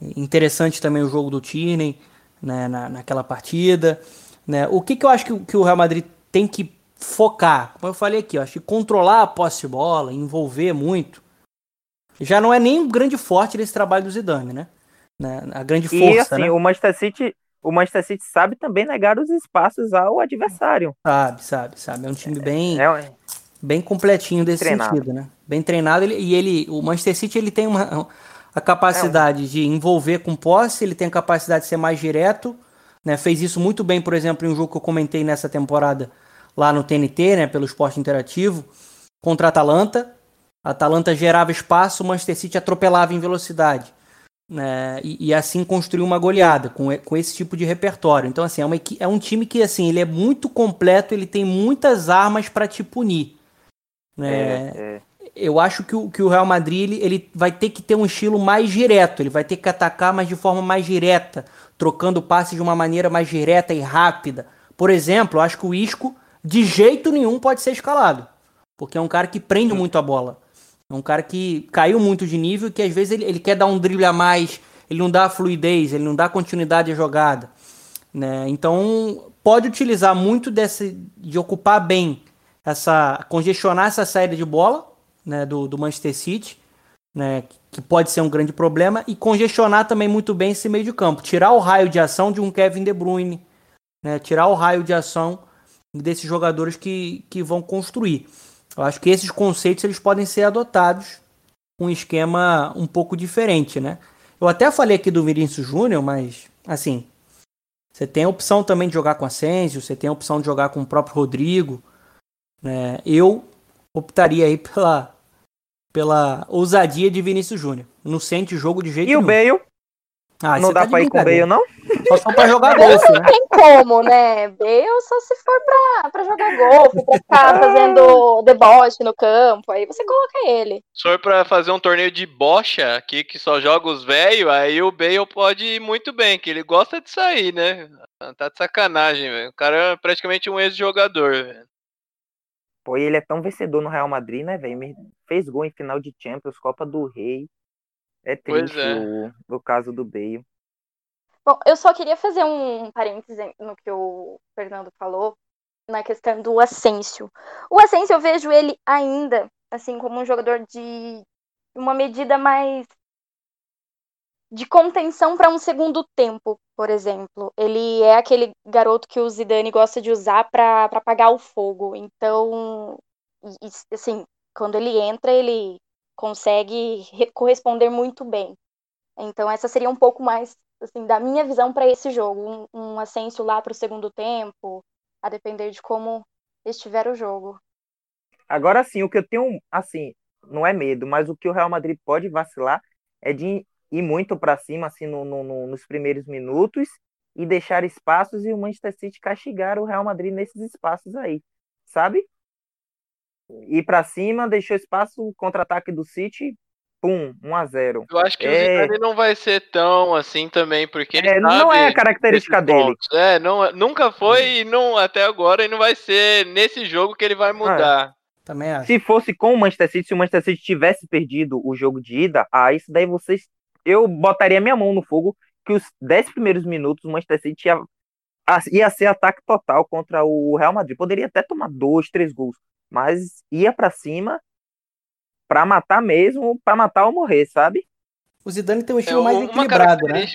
e interessante também o jogo do Tierney né, na, naquela partida. Né? O que, que eu acho que, o- que o Real Madrid tem que focar? Como eu falei aqui, eu acho que controlar a posse de bola, envolver muito, já não é nem um grande forte desse trabalho do Zidane, né? Né, A grande E força, assim, né? o Manchester City, o Manchester City sabe também negar os espaços ao adversário. Sabe, sabe, sabe. É um time bem, É, bem completinho desse Treinado. sentido, né? Bem treinado ele- e ele, o Manchester City ele tem uma a capacidade de envolver com posse, ele tem a capacidade de ser mais direto, né? Fez isso muito bem, por exemplo, em um jogo que eu comentei nessa temporada lá no TNT, né, pelo esporte interativo, contra a Atalanta. A Atalanta gerava espaço, o Manchester City atropelava em velocidade. Né, e, e assim construiu uma goleada com, com esse tipo de repertório. Então, assim, é, uma é um time que assim, ele é muito completo, ele tem muitas armas para te punir. Né? é, é. Eu acho que o, que o Real Madrid ele, ele vai ter que ter um estilo mais direto, ele vai ter que atacar, mas de forma mais direta, trocando passes de uma maneira mais direta e rápida. Por exemplo, eu acho que o Isco de jeito nenhum pode ser escalado, porque é um cara que prende muito a bola. É um cara que caiu muito de nível, que às vezes ele, ele quer dar um drible a mais, ele não dá fluidez, ele não dá continuidade à jogada. Né? Então, pode utilizar muito desse, de ocupar bem essa congestionar essa saída de bola né, do, do Manchester City, né, que pode ser um grande problema, e congestionar também muito bem esse meio de campo, tirar o raio de ação de um Kevin De Bruyne, né, tirar o raio de ação desses jogadores que, que vão construir. Eu acho que esses conceitos eles podem ser adotados com um esquema um pouco diferente, né? Eu até falei aqui do Vinícius Júnior, mas assim, Você tem a opção também de jogar com Asensio, você tem a opção de jogar com o próprio Rodrigo. Né? Eu optaria aí pela, pela ousadia de Vinícius Júnior. Não sente jogo de jeito E o nenhum. Bale? Ah, não dá tá pra ir com o Bale, não? Só pra jogar golfe, né? não tem como, né? Bale só se for pra, pra jogar golfe, pra ficar fazendo deboche no campo. Aí você coloca ele. Se for pra fazer um torneio de bocha aqui que só joga os velhos, aí o Bale pode ir muito bem, que ele gosta de sair, né? Tá de sacanagem, velho. O cara é praticamente um ex-jogador, velho. Pô, e ele é tão vencedor no Real Madrid, né, velho? Me- Fez gol em final de Champions, Copa do Rei. É triste é. O, o caso do Bale. Bom, eu só queria fazer um parêntese no que o Fernando falou, na questão do Asensio. O Asensio, eu vejo ele ainda, assim, como um jogador de uma medida mais de contenção para um segundo tempo, por exemplo. Ele é aquele garoto que o Zidane gosta de usar para apagar o fogo. Então, e- e, assim, quando ele entra, ele consegue re- corresponder muito bem. Então, essa seria um pouco mais assim, da minha visão para esse jogo. Um, um Ascenso lá para o segundo tempo, a depender de como estiver o jogo. Agora sim, o que eu tenho, assim, não é medo, mas o que o Real Madrid pode vacilar é de ir muito pra cima, assim, no- no- nos primeiros minutos e deixar espaços e o Manchester City castigar o Real Madrid nesses espaços aí, sabe? Ir pra cima, deixou espaço, contra-ataque do City, pum, 1 a 0 Eu acho que o É. Zidane não vai ser tão assim também, porque ele É, sabe não é a característica dele. pontos. É, não, nunca foi e não, até agora e não vai ser nesse jogo que ele vai mudar. Também acho. Se fosse com o Manchester City, se o Manchester City tivesse perdido o jogo de ida, ah, isso daí vocês. Eu botaria minha mão no fogo que os 10 primeiros minutos o Manchester City ia, ah, ia ser ataque total contra o Real Madrid. Poderia até tomar dois, três gols, mas ia pra cima pra matar mesmo, pra matar ou morrer, sabe? O Zidane tem um É estilo mais uma equilibrado, né?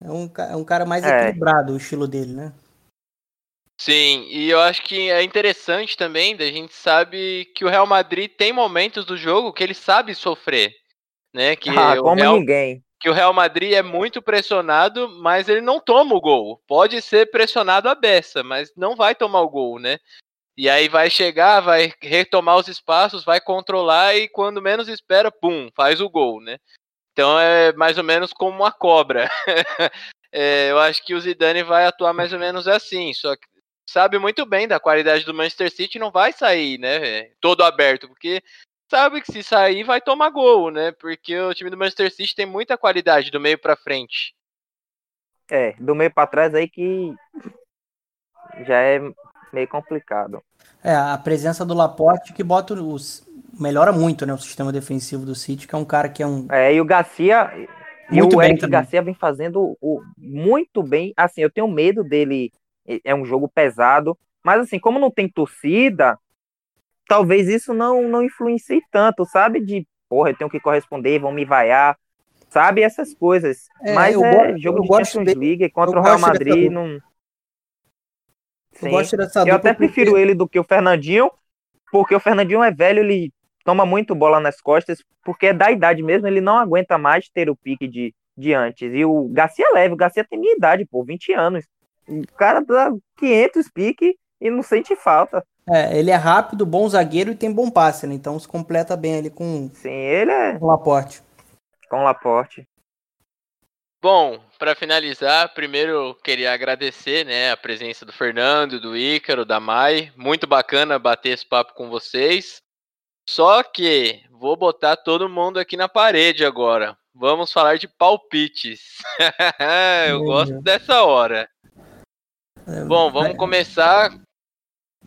É um, é um cara mais É. equilibrado o estilo dele, né? Sim, e eu acho que é interessante também, da gente sabe que o Real Madrid tem momentos do jogo que ele sabe sofrer, né? Que Ah, o como Real ninguém. que o Real Madrid é muito pressionado, mas ele não toma o gol. Pode ser pressionado a beça, mas não vai tomar o gol, né? E aí vai chegar, vai retomar os espaços, vai controlar e quando menos espera, pum, faz o gol, né? Então é mais ou menos como uma cobra. É, eu acho que o Zidane vai atuar mais ou menos assim, só que sabe muito bem da qualidade do Manchester City, não vai sair, né? Todo aberto, porque sabe que se sair vai tomar gol, né? Porque o time do Manchester City tem muita qualidade do meio pra frente. É, do meio pra trás aí que já é meio complicado. É, a presença do Laporte que bota os. melhora muito, né? O sistema defensivo do City, que é um cara que é um. É, e o Garcia. E Muito o bem Eric também. Garcia vem fazendo o, muito bem. Assim, eu tenho medo dele. é- um jogo pesado. Mas assim, como não tem torcida, talvez isso não, não influencie tanto, sabe? De, porra, eu tenho que corresponder, vão me vaiar. Sabe? Essas coisas. É, mas eu é go- jogo eu de gosto Champions dele- League contra o Real gosto dessa Madrid. Não... Eu Sim. gosto dessa Eu até porque- prefiro ele do que o Fernandinho, porque o Fernandinho é velho, ele toma muito bola nas costas, porque é da idade mesmo, ele não aguenta mais ter o pique de, de antes. E o Garcia é leve, o Garcia tem minha idade, pô, 20 anos. O cara dá 500 pique e não sente falta. É, ele é rápido, bom zagueiro e tem bom passe, né? Então se completa bem ali com Sim, ele é o Laporte. com o Laporte. Bom, para finalizar, primeiro eu queria agradecer, né, a presença do Fernando, do Ícaro, da Mai. Muito bacana bater esse papo com vocês. Só que vou botar todo mundo aqui na parede agora. Vamos falar de palpites. eu gosto dessa hora. É, Bom, vamos começar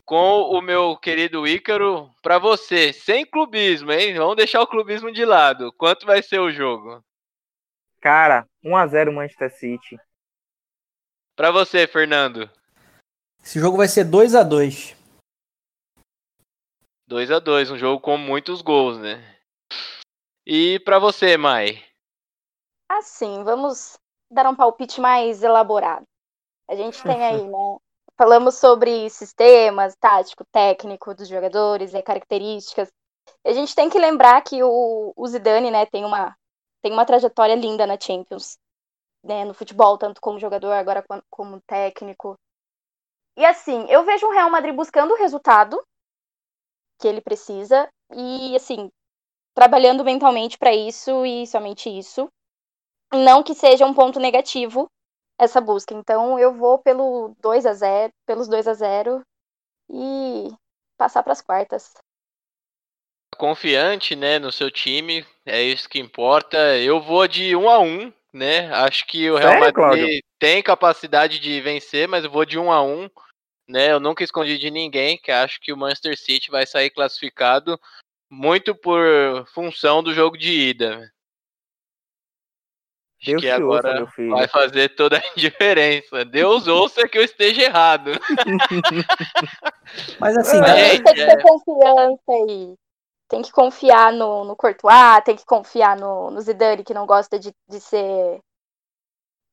com o meu querido Ícaro. Para você, sem clubismo, hein? Vamos deixar o clubismo de lado. Quanto vai ser o jogo? Cara, 1x0 Manchester City. Para você, Fernando. Esse jogo vai ser 2 a 2 2 a 2 um jogo com muitos gols, né? E pra você, Mai? Assim, vamos dar um palpite mais elaborado. A gente tem aí, né? Falamos sobre sistemas, tático, técnico dos jogadores e características. A gente tem que lembrar que o, o Zidane, né, tem uma, tem uma trajetória linda na Champions. né, no futebol, tanto como jogador, agora como técnico. E assim, eu vejo o Real Madrid buscando o resultado que ele precisa e assim, trabalhando mentalmente para isso e somente isso. Não que seja um ponto negativo essa busca. Então eu vou pelo 2 a 0, pelos 2 a 0 e passar para as quartas. Confiante, né, no seu time, é isso que importa. Eu vou de 1 a 1, né? Acho que o Real Sério, Madrid Cláudio? tem capacidade de vencer, mas eu vou de 1 a 1, né? Eu nunca escondi de ninguém que acho que o Manchester City vai sair classificado muito por função do jogo de ida. Deus que agora ouça, vai fazer toda a diferença. Deus ouça que eu esteja errado. Mas assim, tem que ter confiança aí. Tem que confiar no, no Courtois, tem que confiar no, no Zidane, que não gosta de, de ser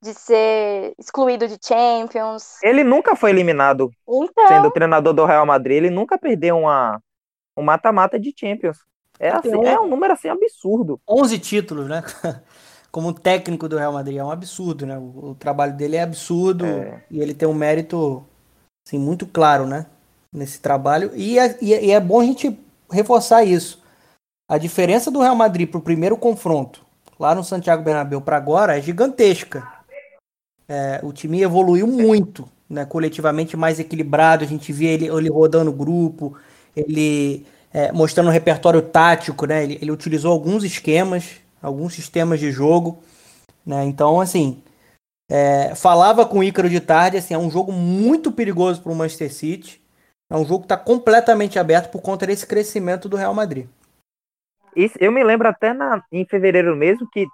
de ser excluído de Champions. Ele nunca foi eliminado então... sendo treinador do Real Madrid. Ele nunca perdeu uma, um mata-mata de Champions. É, assim, um, é um número assim absurdo. 11 títulos, né? Como técnico do Real Madrid. É um absurdo, né? O, o trabalho dele é absurdo é. e ele tem um mérito assim, muito claro, né? Nesse trabalho. E é, e é, e é bom a gente reforçar isso. A diferença do Real Madrid para o primeiro confronto, lá no Santiago Bernabéu para agora, é gigantesca. É, o time evoluiu muito, né? Coletivamente mais equilibrado. A gente via ele, ele rodando o grupo, ele é, mostrando um repertório tático, né? Ele, ele, utilizou alguns esquemas, alguns sistemas de jogo, né? Então, assim, é, falava com o Ícaro de tarde, assim, é um jogo muito perigoso para o Manchester City. É um jogo que está completamente aberto por conta desse crescimento do Real Madrid. Isso, eu me lembro até na, em fevereiro mesmo que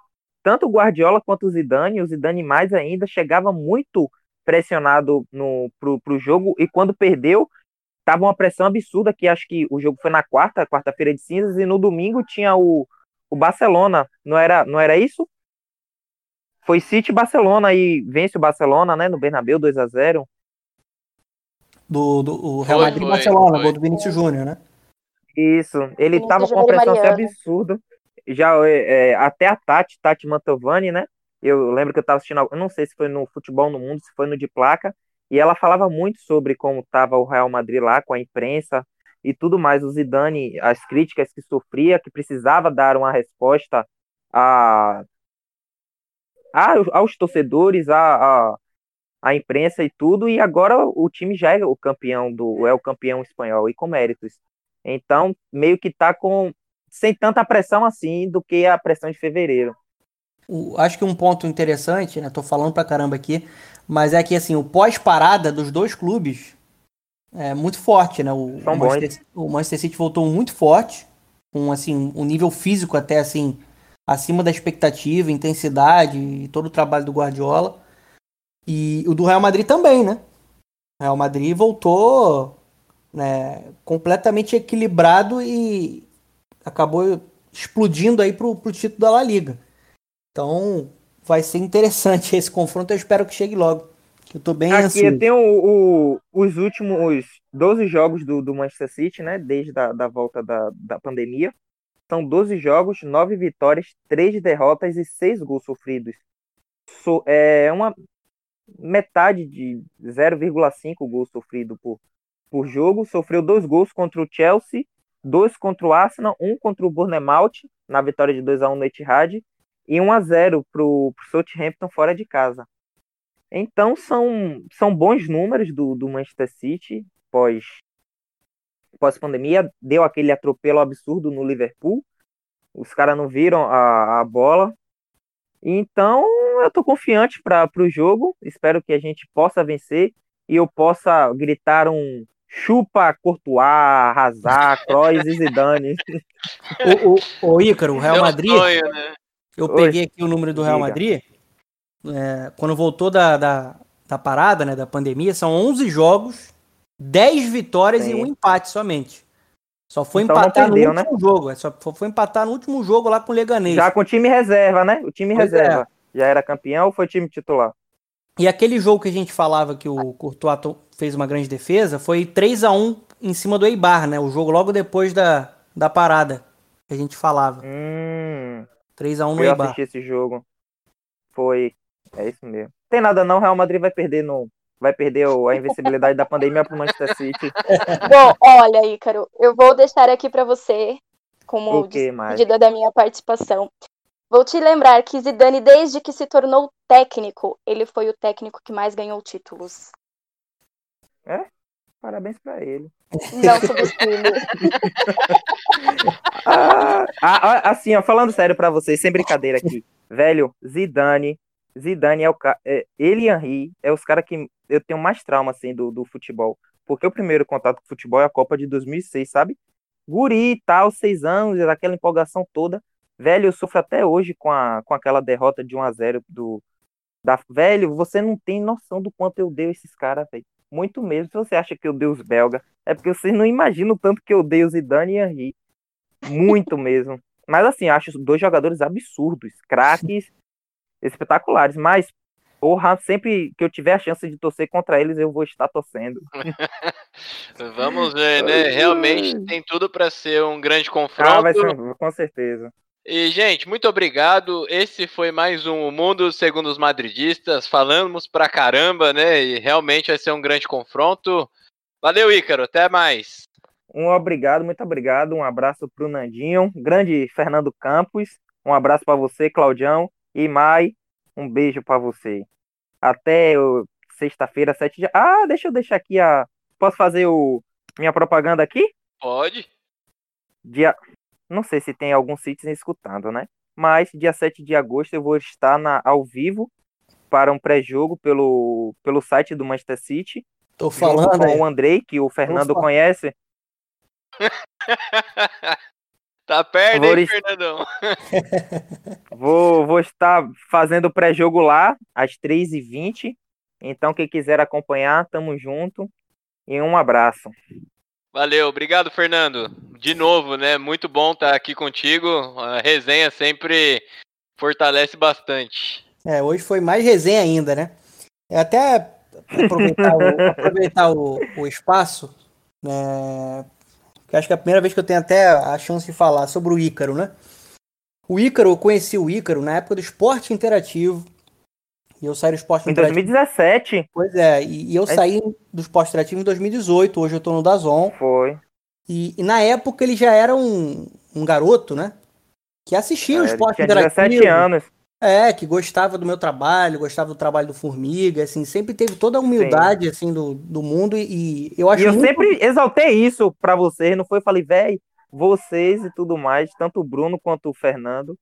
tanto o Guardiola quanto o Zidane, o Zidane mais ainda, chegava muito pressionado no, pro jogo e quando perdeu, tava uma pressão absurda, que acho que o jogo foi na quarta, quarta-feira de cinzas, e no domingo tinha o, o Barcelona, não era, não era isso? Foi City Barcelona e vence o Barcelona, né, no Bernabéu 2 a 0 Do, do o Real Madrid Barcelona, gol do Vinícius Júnior, né? Isso, ele Vinícius tava com uma pressão assim, absurda. Já é, é, até a Tati, Tati Mantovani, né? Eu lembro que eu tava assistindo, eu não sei se foi no Futebol no Mundo, se foi no de placa, e ela falava muito sobre como estava o Real Madrid lá com a imprensa e tudo mais. O Zidane, as críticas que sofria, que precisava dar uma resposta a, a aos torcedores, a, a, a, imprensa e tudo. E agora o time já é o campeão do é o campeão espanhol e com méritos. Então meio que tá com sem tanta pressão assim do que a pressão de fevereiro. O, acho que um ponto interessante, né? Tô falando pra caramba aqui, mas é que assim, o pós-parada dos dois clubes é muito forte, né? O, o Manchester, o, Manchester, City voltou muito forte, com assim, um nível físico até assim, acima da expectativa, intensidade e todo o trabalho do Guardiola. E o do Real Madrid também, né? O Real Madrid voltou né, completamente equilibrado e acabou explodindo aí pro, pro título da La Liga. Então, vai ser interessante esse confronto. Eu espero que chegue logo. Eu tô bem Aqui ansioso. tem o, o, os últimos 12 jogos do, do Manchester City, né? Desde a da volta da, da pandemia. São 12 jogos, 9 vitórias, 3 derrotas e 6 gols sofridos. So, é uma metade de 0,5 gols sofrido por, por jogo. Sofreu dois gols contra o Chelsea, dois contra o Arsenal, um contra o Bournemouth, na vitória de 2 a 1 no Etihad, e 1 a 0 para o Southampton fora de casa. Então são, são bons números do, do Manchester City pós pós pandemia deu aquele atropelo absurdo no Liverpool os caras não viram a, a bola então eu tô confiante para o jogo espero que a gente possa vencer e eu possa gritar um chupa Courtois, arrasar, Kroos e Zidane o, o, o Ícaro, o Real Madrid sonho, né? Eu peguei aqui o número do Real Madrid. É, quando voltou da, da, da, parada, né, da pandemia, são 11 jogos, 10 vitórias Sim. e um empate somente. Só foi então empatar perdeu, no último né? jogo. É, só foi empatar no último jogo lá com o Leganês. Já com o time reserva, né? O time pois reserva. É. Já era campeão ou foi time titular? E aquele jogo que a gente falava que o Courtois fez uma grande defesa foi 3 a 1 em cima do Eibar, né? O jogo logo depois da, da parada que a gente falava. Hum. 3x1 no Eu assisti esse jogo. Foi. É isso mesmo. Tem nada não, Real Madrid vai perder no. Vai perder a invencibilidade da pandemia pro Manchester City. Bom, olha, Ícaro, eu vou deixar aqui para você, como O que despedida da minha participação. Vou te lembrar que Zidane, desde que se tornou técnico, ele foi o técnico que mais ganhou títulos. Parabéns pra ele. Não subestime. Ah, ah, ah, assim, ó, falando sério pra vocês, sem brincadeira aqui. Velho, Zidane, Zidane é o cara, ele e Henry é os caras que eu tenho mais trauma assim do, do futebol, porque o primeiro contato com o futebol é a Copa de 2006, sabe? Guri e tal, seis anos, aquela empolgação toda. Velho, eu sofro até hoje com, a, com aquela derrota de 1 a 0 do da velho, você não tem noção do quanto eu odeio esses caras, velho. Muito mesmo. Se você acha que eu odeio os belga, é porque vocês não imaginam o tanto que eu odeio Zidane e Henry. Muito mesmo. Mas assim, acho dois jogadores absurdos, craques, espetaculares. Mas, porra, sempre que eu tiver a chance de torcer contra eles, eu vou estar torcendo. Vamos ver, né? Realmente tem tudo para ser um grande confronto. Ah, vai ser, um- com certeza. E, gente, muito obrigado. Esse foi mais um Mundo Segundo os Madridistas. Falamos pra caramba, né? E realmente vai ser um grande confronto. Valeu, Ícaro. Até mais. Um obrigado, muito obrigado. Um abraço pro Nandinho, grande Fernando Campos. Um abraço pra você, Claudião. E Mai, um beijo pra você. Até o- sexta-feira, sete de... Ah, deixa eu deixar aqui a. Posso fazer o minha propaganda aqui? Pode? Dia. Não sei se tem algum sítio escutando, né? Mas dia 7 de agosto eu vou estar na... ao vivo para um pré-jogo pelo... pelo site do Manchester City. Tô falando com aí. o Andrei, que o Fernando conhece. tá perto, hein, Valoris- Fernandão? Vou, vou estar fazendo o pré-jogo lá, às 3h20. Então, quem quiser acompanhar, tamo junto. E um abraço. Valeu, obrigado, Fernando. De novo, né? Muito bom estar aqui contigo. A resenha sempre fortalece bastante. É, hoje foi mais resenha ainda, né? É até aproveitar, o, aproveitar o, o espaço, né? Que acho que é a primeira vez que eu tenho até a chance de falar sobre o Ícaro, né? O Ícaro, eu conheci o Ícaro na época do esporte interativo. E eu saí do esporte Em interativo. 2017 Pois é, e, e eu É. saí do esporte interativo em 2018, hoje eu tô no Dazon. foi. E, e na época ele já era um, um garoto, né? Que assistia o É, ele esporte tinha interativo. 17 anos. É, que gostava do meu trabalho, gostava do trabalho do Formiga, assim, sempre teve toda a humildade, assim, do, do mundo e, e eu acho E eu muito... sempre exaltei isso pra vocês, não foi? Eu falei, véi, vocês e tudo mais, tanto o Bruno quanto o Fernando.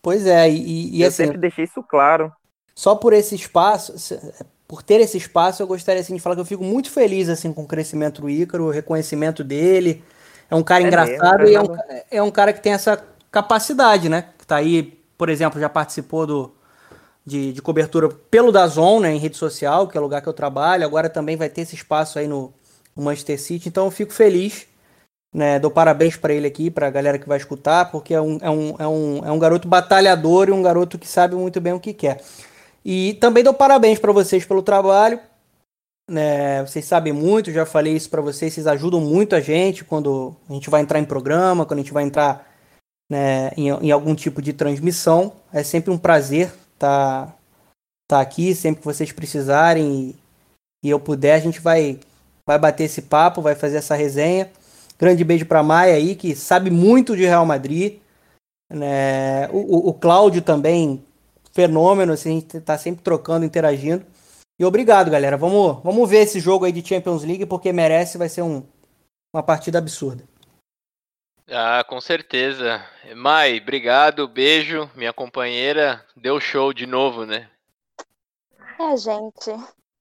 Pois é, e, e eu assim, sempre deixei isso claro. só por esse espaço, se- por ter esse espaço, eu gostaria, assim, de falar que eu fico muito feliz, assim, com o crescimento do Ícaro, o reconhecimento dele, é um cara É engraçado mesmo, e é um, é um cara que tem essa capacidade, né, que tá aí, por exemplo, já participou do, de, de cobertura pelo Dazon, né, em rede social, que é o lugar que eu trabalho, agora também vai ter esse espaço aí no, no Manchester City, então eu fico feliz, né, dou parabéns para ele aqui, para a galera que vai escutar, porque é um, é, um, é, um, é um garoto batalhador e um garoto que sabe muito bem o que quer. E também dou parabéns para vocês pelo trabalho, né, vocês sabem muito, já falei isso para vocês, vocês ajudam muito a gente quando a gente vai entrar em programa, quando a gente vai entrar né, em, em algum tipo de transmissão. É sempre um prazer estar tá, aqui, sempre que vocês precisarem e, e eu puder, a gente vai, vai bater esse papo, vai fazer essa resenha. Grande beijo para Maia aí, que sabe muito de Real Madrid. Né? O, o, o Cláudio também, fenômeno, assim, a gente tá sempre trocando, interagindo. E obrigado, galera. Vamos, vamos ver esse jogo aí de Champions League, porque merece, vai ser um, uma partida absurda. Ah, com certeza. Mai, obrigado, beijo, minha companheira. Deu show de novo, né? É, gente.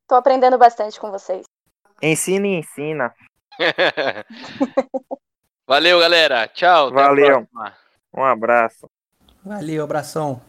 Tô aprendendo bastante com vocês. Ensina e ensina. Valeu, galera. Tchau. até a Valeu. próxima. Um abraço. Valeu, abração.